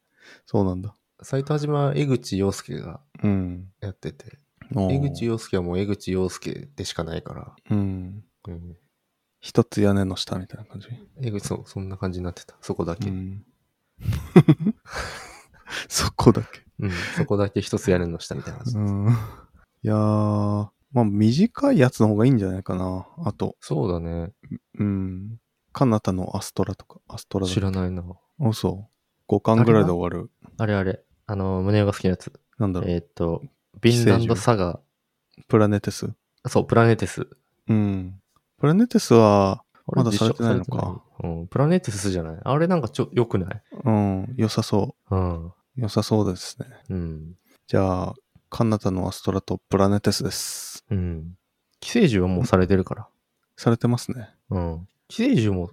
そうなんだ。斎藤はじめは江口洋介がうん。やってて、江口洋介はもう江口洋介でしかないから、うん。うん、一つ屋根の下みたいな感じ？江口、そう、そんな感じになってた。そこだけ。ううん、ん。そこだけ。そこだけ一つ屋根の下みたいな感じ。うん。いやー、まあ短いやつの方がいいんじゃないかな。あと、そうだね。うん。カナタのアストラとか、アストラだ知らないな。あ、そう。5巻ぐらいで終わる。あれあれ。あの、胸が好きなやつ。なんだろう。えーっと、ビンランドサガ。プラネテス。そう、プラネテス。うん。プラネテスは、まだされてないの？か。うん、プラネテスじゃない？あれなんかちょ、良くない？うん。良さそうん。う。良さそうですね。うん。じゃあ、カナタのアストラとプラネテスです。うん。寄生獣はもうされてるから。されてますね。うん。寄生獣も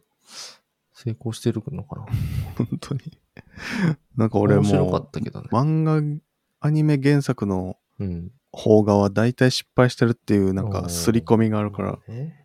成功してるのかな？本当に。なんか俺面白かもったけどね。漫画、アニメ原作のうん。邦画は大体失敗してるっていうなんか刷り込みがあるから、ね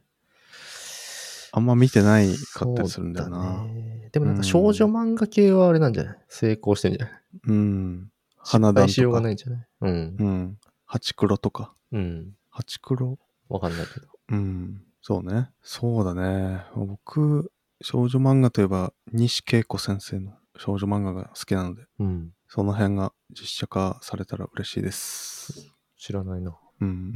あんま見てないかったりするんだよな。ねでもなんか少女漫画系はあれなんじゃない？成功してんじゃない？うん。花壇失敗しようとか。がないんじゃない？うん。うん。ハチクロとか。うん。ハチクロ？わかんないけど。うん。そうね。そうだね。僕、少女漫画といえば、西恵子先生の少女漫画が好きなので、うん。その辺が実写化されたら嬉しいです。知らないな。うん。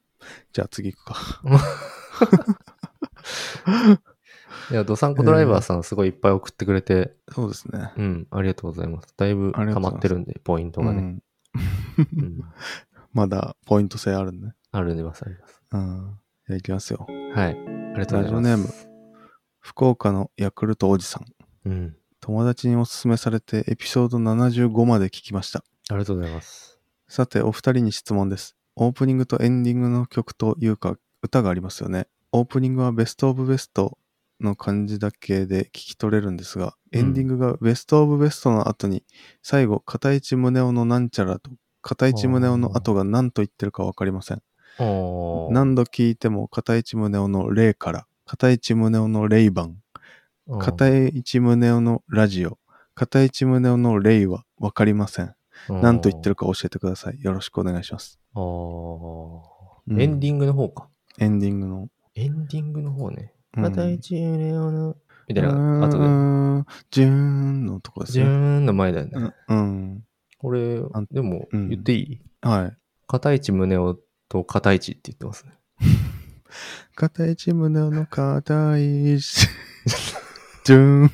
じゃあ次行くか。いや、ドサンコドライバーさんすごいいっぱい送ってくれて、そうですね。うん、ありがとうございます。だいぶ溜まってるんで、ポイントがね。うん。うん。まだポイント制あるね。あるんでます、あります。うん。じゃあ行きますよ。はい。ありがとうございます。ラジオネーム福岡のヤクルトおじさん。うん。友達におすすめされてエピソード75まで聞きました。ありがとうございます。さて、お二人に質問です。オープニングとエンディングの曲というか、歌がありますよね。オープニングはベストオブベストの感じだけで聞き取れるんですが、うんエンディングがベストオブベストの後に、最後、片市宗男のなんちゃらと、片市宗男の後が何と言ってるかわかりません。何度聞いても片市宗男の霊から、片市宗男の霊番、うん片市宗男のラジオ、片市宗男の霊はわかりません。何と言ってるか教えてください。よろしくお願いします。うんエンディングの方か。エンディングの。エンディングの方ね。うん片一レオの、みたいな、あ後で。ジューンのとこですジューね。ンの前だよね。うん。うん俺あん、でも、うん言っていい？はい。片市宗男と片市って言ってますね。片一胸の片一。ジューン。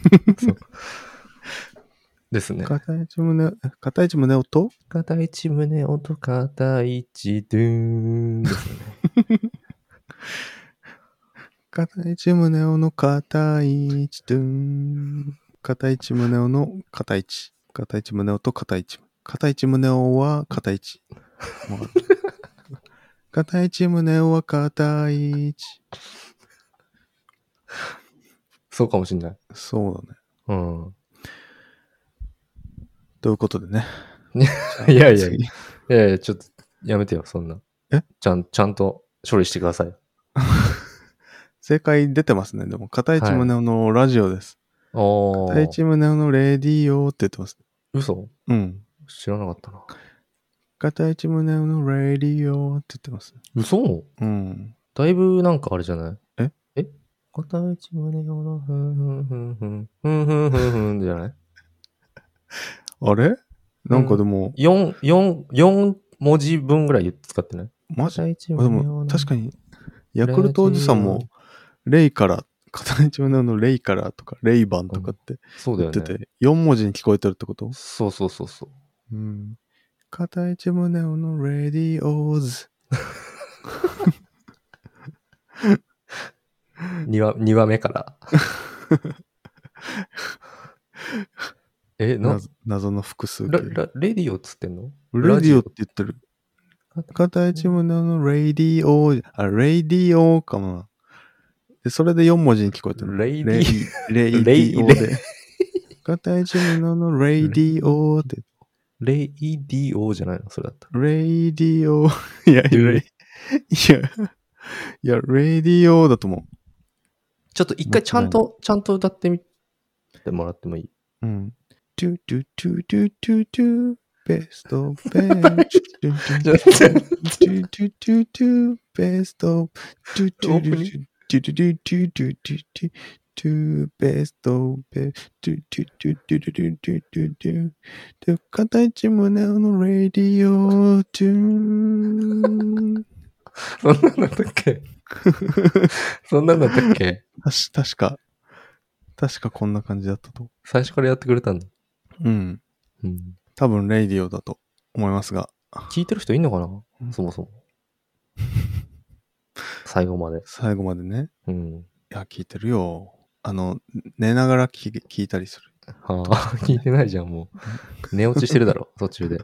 ですね。片一胸、片一胸音片一宗男と片一ドゥーンですね。片一胸音の片一。ドゥーン。片一胸音の片一。片一胸音と片一。片一胸音は片一。片一胸音は片一。そうかもしんない。そうだね。うん。ということでね。いやいやい次やいや、ちょっと、やめてよ、そんな。え？ちゃん、ちゃんと処理してください。正解出てますね。でも、片市宗男のラジオです。お片市宗男のレディオって言ってます。嘘？うん。知らなかったな。片市宗男のレディオって言ってます。嘘？うん。だいぶなんかあれじゃない？え？え？片一胸男のふんふんふんふん、ふんふんふんふんじゃないあれなんかでも、?4、四四文字分ぐらい使ってないマジ一でも、確かに、ヤクルトおじさんも、レイから、片一胸のレイからとか、レイバンとかってそうだよね。言ってて、4文字に聞こえてるってこと？そうそうそうそう。うん。片一胸のレディオーズ。2話、二話目から？え、な、謎謎の複数形。ララレディオっつってんの？レディオって言ってる。片一胸のレディオー、あ、レディオかもな。で、それで4文字に聞こえてる。レイディレイディオで。片一胸のレイディオって。レイディオじゃないの？それだったら。レイディオ。いや、レイ、いや、いや、レイディオだと思ちょっと一回ちゃんと、ちゃんと歌ってみてもらってもいい？う。うん。トゥトゥトゥトゥトゥトゥ、ベストベンチ。トゥトゥトゥトゥトゥトゥトゥ、ベスト、トゥトゥトゥトゥトゥトゥトゥトゥトゥトゥトゥ、ベスト、ベ、トゥトゥトゥトゥトゥトゥトゥトゥトゥ、トゥ、片一胸のレディオ、トゥーン。そんなんだったっけそんなんだったっけたし、確か、確かこんな感じだったと。最初からやってくれたんだ。うん。うん。多分、レイディオだと思いますが、聞いてる人いんのかうなんそもそも。最後まで。最後までね、うん。いや、聞いてるよ。あの、寝ながら聞き聞いたりする。はあ、聞いてないじゃん、もう。寝落ちしてるだろ、途中で。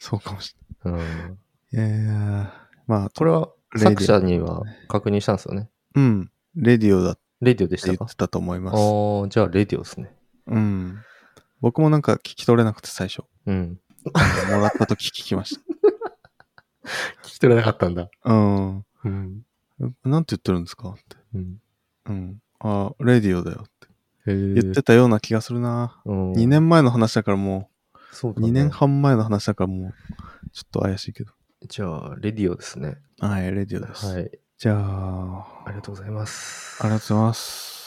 そうかもしうん。れない。いやいやまあ、これは、作者には確認したんですよね。うん、レディオだレディオでしたか？言ってたと思います。ああ、じゃあ、レディオですね。うん。僕もなんか聞き取れなくて最初。うん。もらった時聞きまし 聞き取れなかったんだ。た。うん。うん。なんて言ってるんですか？って。うん。うん。あ、レディオだよって。言ってたような気がするな。うん、2年前の話だからもう、そうだね2年半前の話だからもう、ちょっと怪しいけど。じゃあ、レディオですね。はい、レディオです。はい。じゃあ、ありがとうございます。ありがとうございます。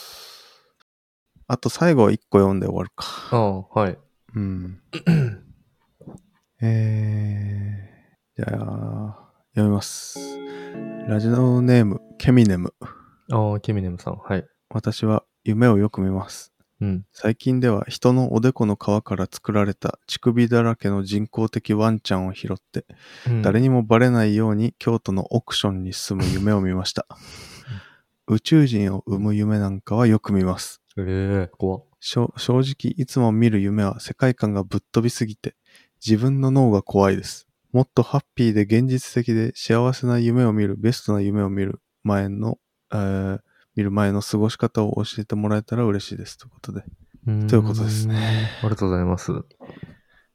あと最後1個読んで終わるか。ああ、はい。うん。えー、じゃあ、読みます。ラジオネーム、ケミネム。ああ、ケミネムさん。はい。私は夢をよく見ます。うん。最近では人のおでこの皮から作られた乳首だらけの人工的ワンちゃんを拾って、誰ににもバレないように京都のオークションに住む夢を見ました。宇宙人を生む夢なんかはよく見ます。ええ怖正直いつも見る夢は世界観がぶっ飛びすぎて自分の脳が怖いです。もっとハッピーで現実的で幸せな夢を見る、ベストな夢を見る前の、えー見る前の過ごし方を教えてもらえたら嬉しいです。ということで。ということですね。ありがとうございます。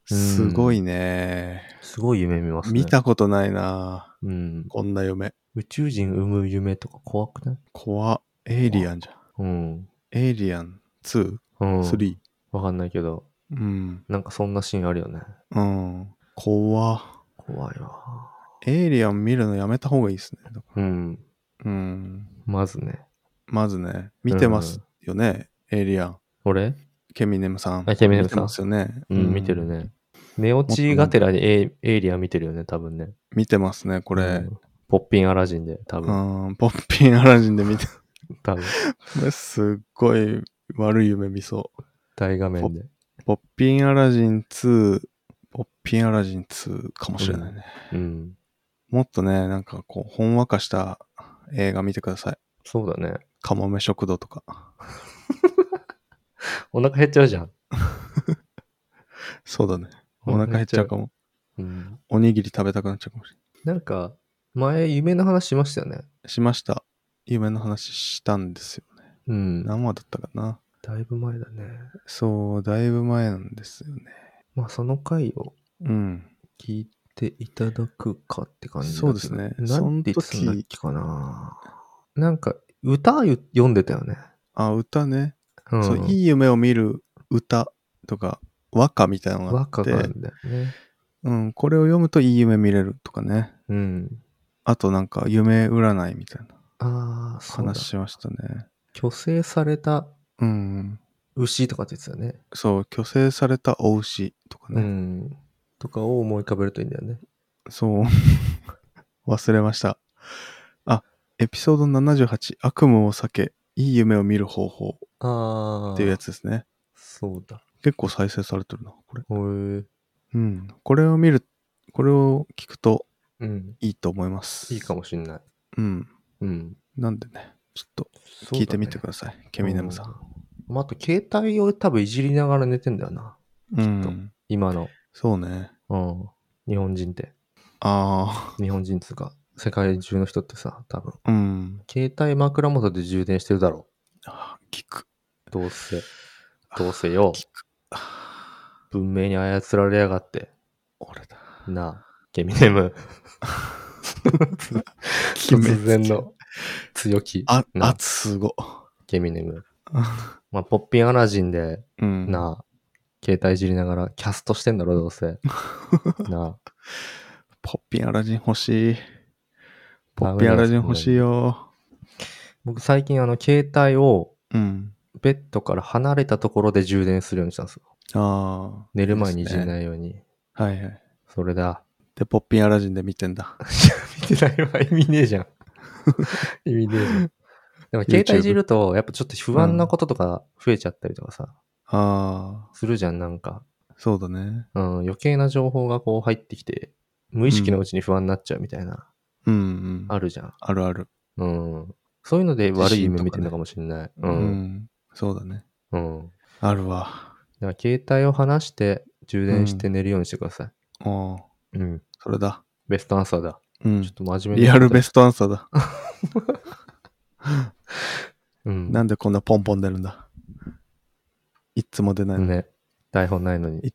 すごいね。すごい夢見ますね。見たことないなうん。こんな夢。宇宙人生む夢とか怖くない？怖エイリアンじゃん。うん。エイリアン 2?3? うん。わかんないけど、うん。なんかそんなシーンあるよね。うん。怖怖いわ。エイリアン見るのやめた方がいいですね。うん。うん。まずね。まずね、見てますよね、エイリアン。俺？ケミネムさん。あケミネムさん見てますよね。うん、見てる。ね。寝落ちがてらにエイエイリアン見てるよね、多分ね。見てますね、これうん。ポッピンアラジンで、多う分。ん、ポッピンアラジンで見て、多分。すっごい悪い夢見そう。大画面で。ポッピンアラジン2、ポッピンアラジン2かもしれないね。うん。もっとね、なんかこう、ほんわかした映画見てください。そうだね。カモメ食堂とか。お腹減っちゃうじゃん。そうだね。お腹減っちゃうかも。うん。おにぎり食べたくなっちゃうかもしれなんか、前、夢の話しましたよね。ない。しました。夢の話したんですよね。うん。何話だったかな。だいぶ前だね。そう、だいぶ前なんですよね。まあ、その回をうん。聞いていただくかって感じそうですねなんて言ってたんだっけかな。なんか、歌ゆ読んでたよね。あ、歌ね。うん。そう、いい夢を見る歌とか、和歌みたいなのがあって、和歌があるんだよね。うん、これを読むといい夢見れるとかね。うん。あとなんか夢占いみたいなああ、話。しましたね。虚勢されたうん。牛とかって言ってたよね。そう、虚勢されたお牛とかうね。ん。とかを思い浮かべるといいんだよね。そう。忘れました。あ、エピソード78、悪夢を避け、いい夢を見る方法ああ。っていうやつですね。そうだ。結構再生されてるな、これ。へえ。うん。これを見る、これを聞くとうん。いいと思います。いいかもしんない。うん。うん。なんでね、ちょっと聞いてみてください。ケミネムさん。ん。まあ、あと、携帯を多分いじりながら寝てんだよな。うん。今の、そうね。うん。日本人って。あ日本人っつうか、世界中の人ってさ、多分。あ、うん。携帯枕元で充電してるだろあ聞く。う。どうせ。どうせよ。聞く。あ文明に操られやがって。俺だ。なあ、ケミネム。突然の強気。あ、な圧すご。ケミネム。まあ、ポッピンアラジンで、うん。なあ、携帯いじりながらキャストしてんだろ、どうせ。なあ。ポッピンアラジン欲しい。ポッピンアラジン欲しいよ。僕最近あの、携帯をうん。ベッドから離れたところで充電するようにしたんですよ。ああ。寝る前にいじいいですねんないように。はいはい。それだ。で、ポッピンアラジンで見てんだ。見てないわ。意味ねえじゃん。意味ねえじゃん。でも携帯いじると、やっぱちょっと不安なこととか増えちゃったりとかさ、ああ、するじゃん、なんか。そうだね。うん、余計な情報がこう入ってきて、無意識のうちに不安になっちゃうみたいな、うんうん。あるじゃん。あるある。うん。そういうので悪い夢見てるのかもしれない。う。うんん。そうだね。うん。あるわ。だから携帯を離して充電して寝るようにしてください。ああ、うん。それだ。ベストアンサーだ。うんちょっ。と真面目リアルベスストアンサーだ。ト。うん。なんでこんなポンポン出るんだ。いっつも出ないの。ね。台本ないのに。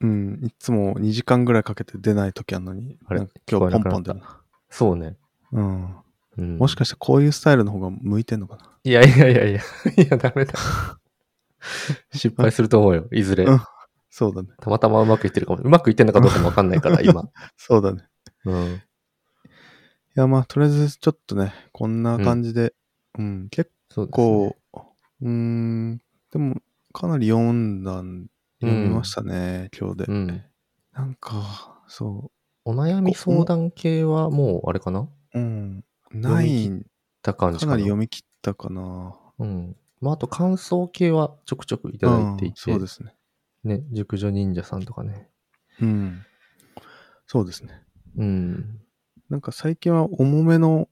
うん。いっつも2時間ぐらいかけて出ない時あるのに。あれ今日ポンポン出るな。そうね。うん。うん。もしかしてこういうスタイルの方が向いてんのかな？いやいやいやいや。いや、ダメだ。失敗すると思うよ。いずれ。うんそうだね。たまたまうまくいってるかも。うまくいってんのかどうかもわかんないから、今。そうだね。うん。いや、まあ、とりあえずちょっとね、こんな感じで、うん、結。構、うーん、でも、かなり読んだん、読みましたね、今日で。うん。なんか、そお悩み相談系はもう、あれかな？う、うん、ないん、た感じかな？かなり読み切ったかな。うん。まあ、あと感想系はちょくちょくいただいていて。うんそうですね。ね、熟女忍者さんとかね。うん。そうですね。うん。なんか最近は重めの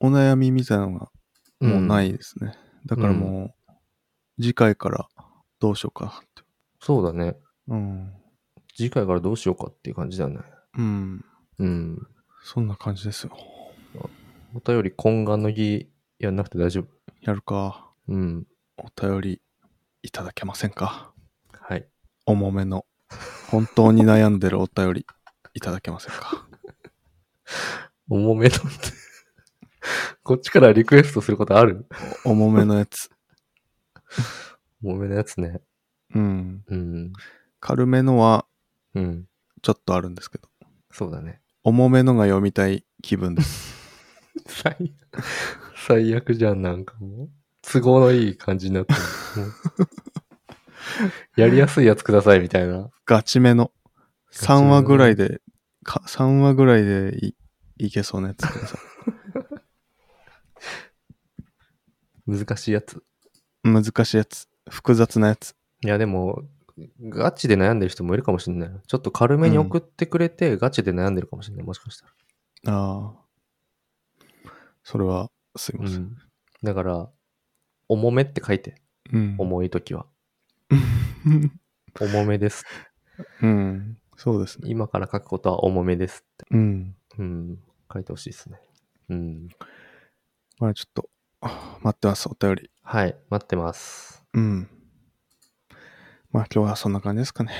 お悩みみたいなのがもうないですね。だからもう、次回からどうしようかって。そうだね。うん。次回からどうしようかっていう感じだよね。うん。うん。そんな感じですよ。お便り懇願の儀やんなくて大丈夫。やるか。うん。お便りいただけませんかはい。重めの。本当に悩んでるお便りいただけませんか 重めのって。こっちからリクエストすることある？重めのやつ。重めのやつね。うん。うん。軽めのはうん。ちょっとあるんですけど。そうだね。重めのが読みたい気分です。最悪、最悪じゃん、なんかもう。都合のいい感じになってる。やりやすいやつください、みたいな。ガチめの。3話ぐらいで、か3話ぐらいでいいけそうなやつくださ 難しいやつ。い。難しいやつ。複雑なやつ。いや、でも、ガチで悩んでる人もいるかもしれない。ちょっと軽めに送ってくれて、ガチで悩んでるかもしれない。もしかしたら。ああ。それは、すいません。うん。だから、重めって書いて。うん。重い時は。重めです。うん。そうですね。今から書くことは重めですって。うん。うん。書いてほしいですね。うん。まあちょっと、あ待ってます、お便り。はい。待ってます。うん。まあ今日はそんな感じですかね。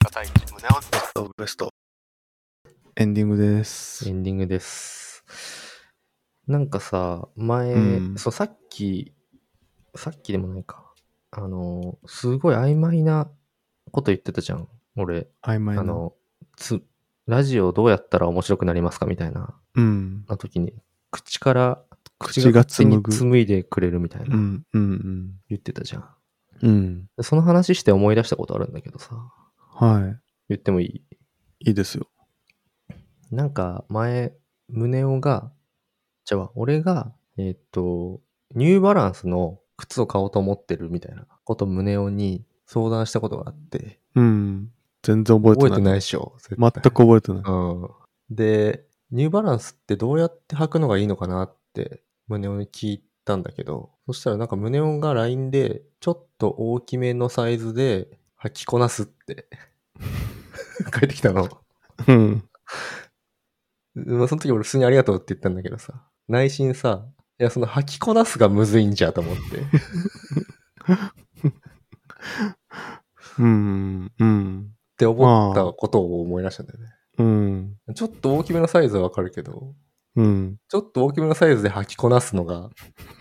叩いて胸をベストベスト。エンディングですエ。ンディングです。なんかさ、前、うんそう、さっき、さっきでもないか。あの、すごい曖昧なこと言ってたじゃん。俺、曖昧な。あの、つ、ラジオどうやったら面白くなりますかみたいな、うん。な時に、口から、口が紡ぐ。紡いでくれるみたいな、うん、うん、言ってたじゃん。うん。でその話して思い出したことあるんだけどさ、は言ってもいい？い。いいですよ。なんか前、宗男が、じゃあ俺が、えーっと、ニューバランスの靴を買おうと思ってるみたいなこと宗男に相談したことがあって、うん。全然覚えてない。覚えてないでしょ？絶全対く覚えてない。うん。で、ニューバランスってどうやって履くのがいいのかなって宗男に聞いたんだけど、そしたらなんか宗男が LINE でちょっと大きめのサイズで履きこなすって 書いてきたの。うん。まあその時俺普通にありがとうって言ったんだけどさ、内心さ、いやその履きこなすがむずいんじゃと思って。うん。うん。って思ったことを思い出したんだよね。うん。ちょっと大きめのサイズはわかるけど、うん。ちょっと大きめのサイズで履きこなすのが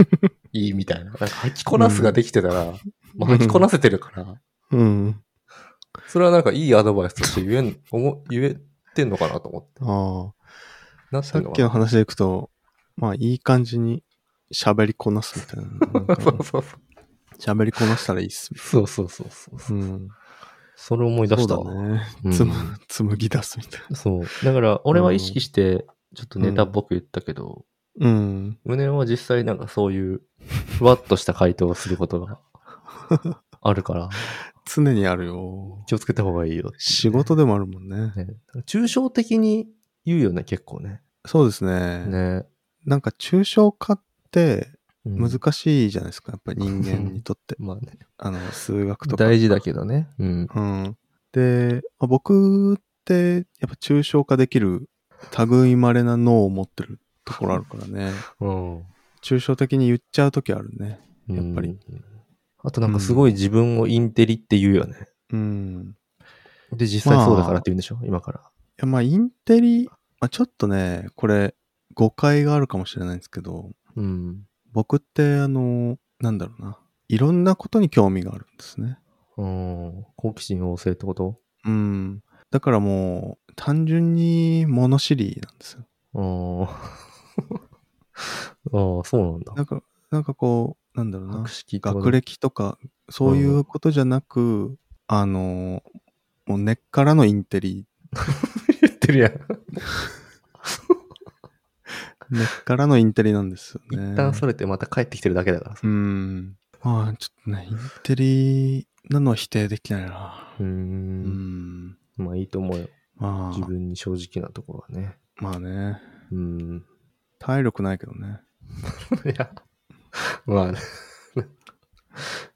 いいみたいな。なんか履きこなすができてたら、もう履きこなせてるから、うん。それはなんかいいアドバイスとして言えん、思言えてんのかなと思って。あなあ。さっきの話でいくと、まあ、いい感じに喋りこなすみたいな。な そうそうそう。喋りこなしたらいいっす。そうそうそうそう。うん。それ思い出したわ。そうだね。うんつむ、紡ぎ出すみたいな。そう。だから、俺は意識して、ちょっとネタっぽく言ったけど、うん。胸は実際なんかそういう、ふ わっとした回答をすることが あるから、常にあるよ。気をつけた方がいいよね、仕事でもあるもんね。ね。抽象的に言うよね、結構ね。そうですね。ね。なんか抽象化ってうん難しいじゃないですか。やっぱり人間にとって。まあね。あの、数学とか。大事だけどね。うん。うん。で、まあ僕って、やっぱ抽象化できる類まれな脳を持ってるところあるからね。うん。抽象的に言っちゃうときあるね。やっぱりうん。あとなんかすごい自分をインテリって言うよね。うん。いで、実際そうだからって言うんでしょ、今から。や、まあ、インテリ、まあ、ちょっとね、これ、誤解があるかもしれないんですけど、うん。僕って、あの、なんだろうな。いろんなことに興味があるんですね。うん。好奇心旺盛ってこと？うん。だからもう、単純に物知りなんですよ。うん。ああ、そうなんだ。なんか、なんかこう、なんだろうな学歴とか、そういうことじゃなく、あの、もう根っからのインテリ、言ってるやん。根っからのインテリなんですよね。一旦それてまた帰ってきてるだけだからさ。うん。まあ、ちょっとね、インテリなのは否定できないな。うー。うんん。まあいいと思うよ。まあ、自分に正直なところはね。まあね、うん。体力ないけどね。いや、まあね。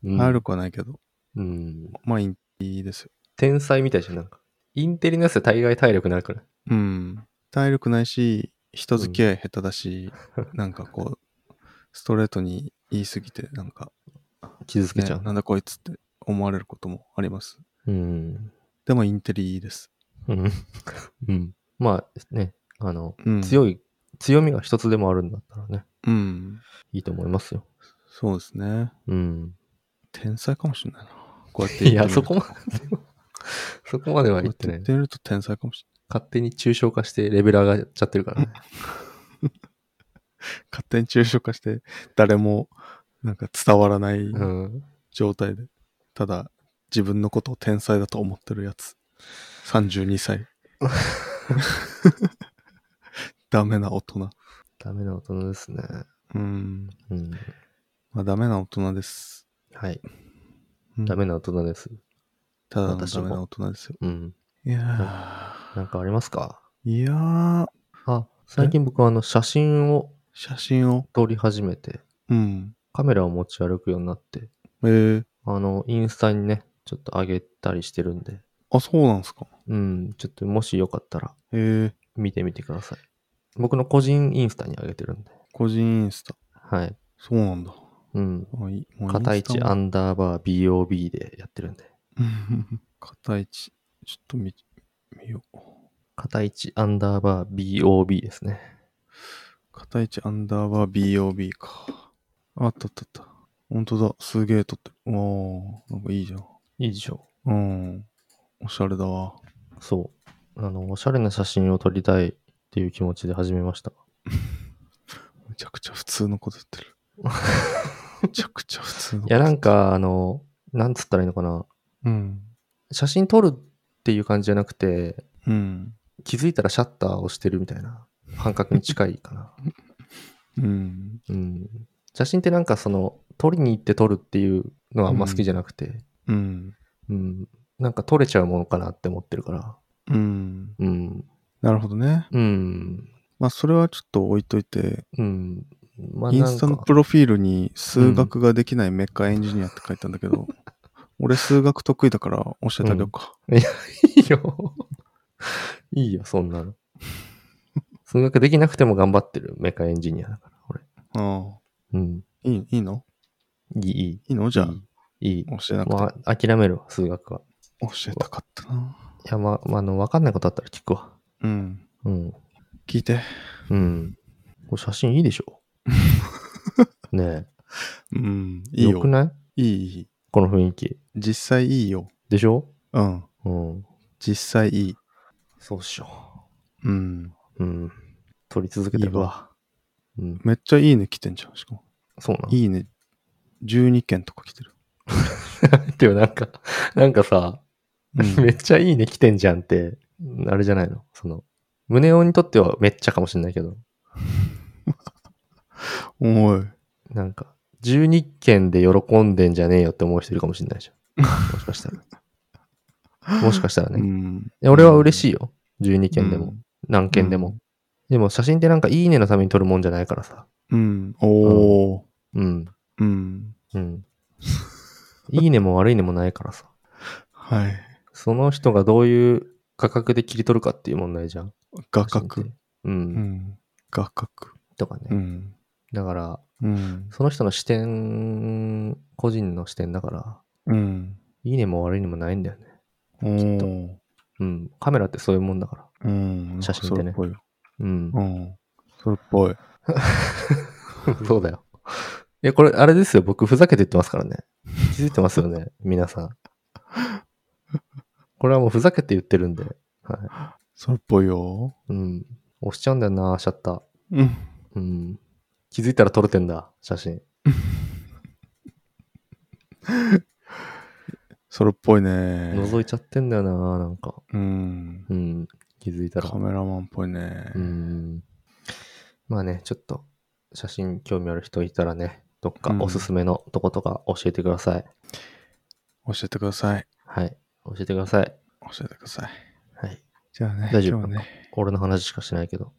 う ん体力はないけど、うん。まあインテリですよ。天才みたいじゃん、なんか。インテリのやつは大概体力ないから。うん。体力ないし、人付き合い下手だし、なんかこう、ストレートに言い過ぎて、なんか、ね傷つけちゃう。なんだこいつって思われることもあります。うん。でもインテリです。うん。うん。まあね、あの、うん。強い、強みが一つでもあるんだったらね、うん。いいと思いますよ。そうですね。うん。天才かもしれないな。こうやって言いや、ってみるとそこまで、そこまでは言ってない言っ。てみると天才かもし勝手に抽象化してレベル上がっちゃってるからね。れない。勝手に抽象化して、誰も、なんか伝わらないうん。状態で、ただ、自分のことを天才だと思ってるやつ。32歳。ダメな大人。ダメな大人ですね。うん。うん。まあ、ダメな大人です。はい。うんダメな大人です。ただのダメな大人ですよ。うん。いやなんかありますか？ー。いやー、あ、最近僕はあの写真を写真を？撮り始めて、うん。カメラを持ち歩くようになって、えー、あの、インスタにね、ちょっと上げたりしてるんで、あ、そうなんですか。うん、ちょっともしよかったらえー、見てみてください。僕の個人インスタに上げてるんで、個人インスタ。はい。そうなんだ。うん。片一アンンダーバー BOB でやってるんで、片一。ちょっと見、見よう。片一アンダーバー BOB ですね。片一アンダーバー BOB か。あったあったあった。ほんとだ。すげえ撮ってる。おー、なんかいいじゃん。いいでしょうん。おしゃれだわ。そう。あの、おしゃれな写真を撮りたいっていう気持ちで始めました。めちゃくちゃ普通のこと言ってる。めちゃくちゃ普通のこといや、なんか、あの、なんつったらいいのかな。うん。写真撮るっていう感じじゃなくて、うん。気づいたらシャッターをしてるみたいな感覚に近いかな。うん。うん。写真ってなんかその、撮りに行って撮るっていうのはあんま好きじゃなくて、うん。うん。なんか撮れちゃうものかなって思ってるから。うん。うん。なるほどね。うん。まあ、それはちょっと置いといて、うん。まあインスタのプロフィールに数学ができないメッカエンジニアって書いたんだけど、俺数学得意だから教えてあげようか。いいよ。いいよ、そんなの。数学できなくても頑張ってるメカエンジニアだから、俺。ああ。うん。いい、いいの？いい、いい。いいの？じゃあ、いい。いい。教えなくて。まあ、諦めるわ、数学は。教えたかったな。いや、まあ、まあ、あの、わかんないことあったら聞くわ。うん。うん。聞いて。うん。これ写真いいでしょ？ねうん。え。いいよよく。ない？いい。この雰囲気。実際いいよ。でしょ？うん。うん。実際いい。そうっしょ。うん。うん。撮り続けてるわ。わ。うん。めっちゃいいね来てんじゃん。しかも。そうなの？いいね。12件とか来てる。でもなんか、なんかさ、うんめっちゃいいね来てんじゃんって、あれじゃないの？その、胸オにとってはめっちゃかもしれないけど、おい。なんか、12件で喜んでんじゃねえよって思う人いるかもしれないじゃん。もしかしたら。もしかしたらね。いうん。や俺は嬉しいよ。12件でも、うん何件でも。でも写真ってなんかいいねのために撮るもんじゃないからさ。うん。おー。うん。うん。うん。いいねも悪いねもないからさ。はい。その人がどういう価格で切り取るかっていう問題じゃん。画角。う。うんん。画角。とかね。うん。だから、うん。その人の視点、個人の視点だから、うん。いいねも悪いねもないんだよね。おー。うん。カメラってそういうもんだから。うん。写真ってねそれっぽいよ。うんう。ん。それっぽい。そうだよ。いや、これ、あれですよ。僕、ふざけて言ってますからね。気づいてますよね。皆さん。これはもうふざけて言ってるんで。はそれっぽいよ。い。うん。押しちゃうんだよな、シャッター。うん。うん。気づいたら撮れてんだ、写真。それっぽいね。覗いちゃってんだよな、なんか。うん。うん。気づいたらカ。メラマンっぽいね。うん。まあね、ちょっと、写真興味ある人いたらね、どっかうんおすすめのとことか教えてください。教えてください。はい。教えてください。教えてください。はい。じゃあね。大丈夫？今日はね。俺の話しかしないけど。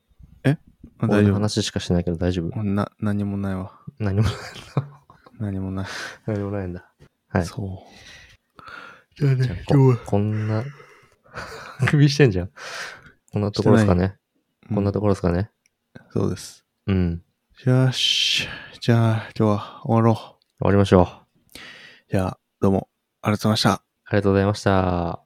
あ俺の大丈夫？話しかしないけど大丈夫？な、何もないわ。何も、何もない。何もないんだ。はい。そう。じゃあじゃあね、こ今日は。こんな、首してんじゃん。こんなところですかね？こんなとこころですかね？そうです。うん。よし。じゃあ、今日は終わろう。終わりましょう。あじゃあ、どうも、ありがとうございました。ありがとうございました。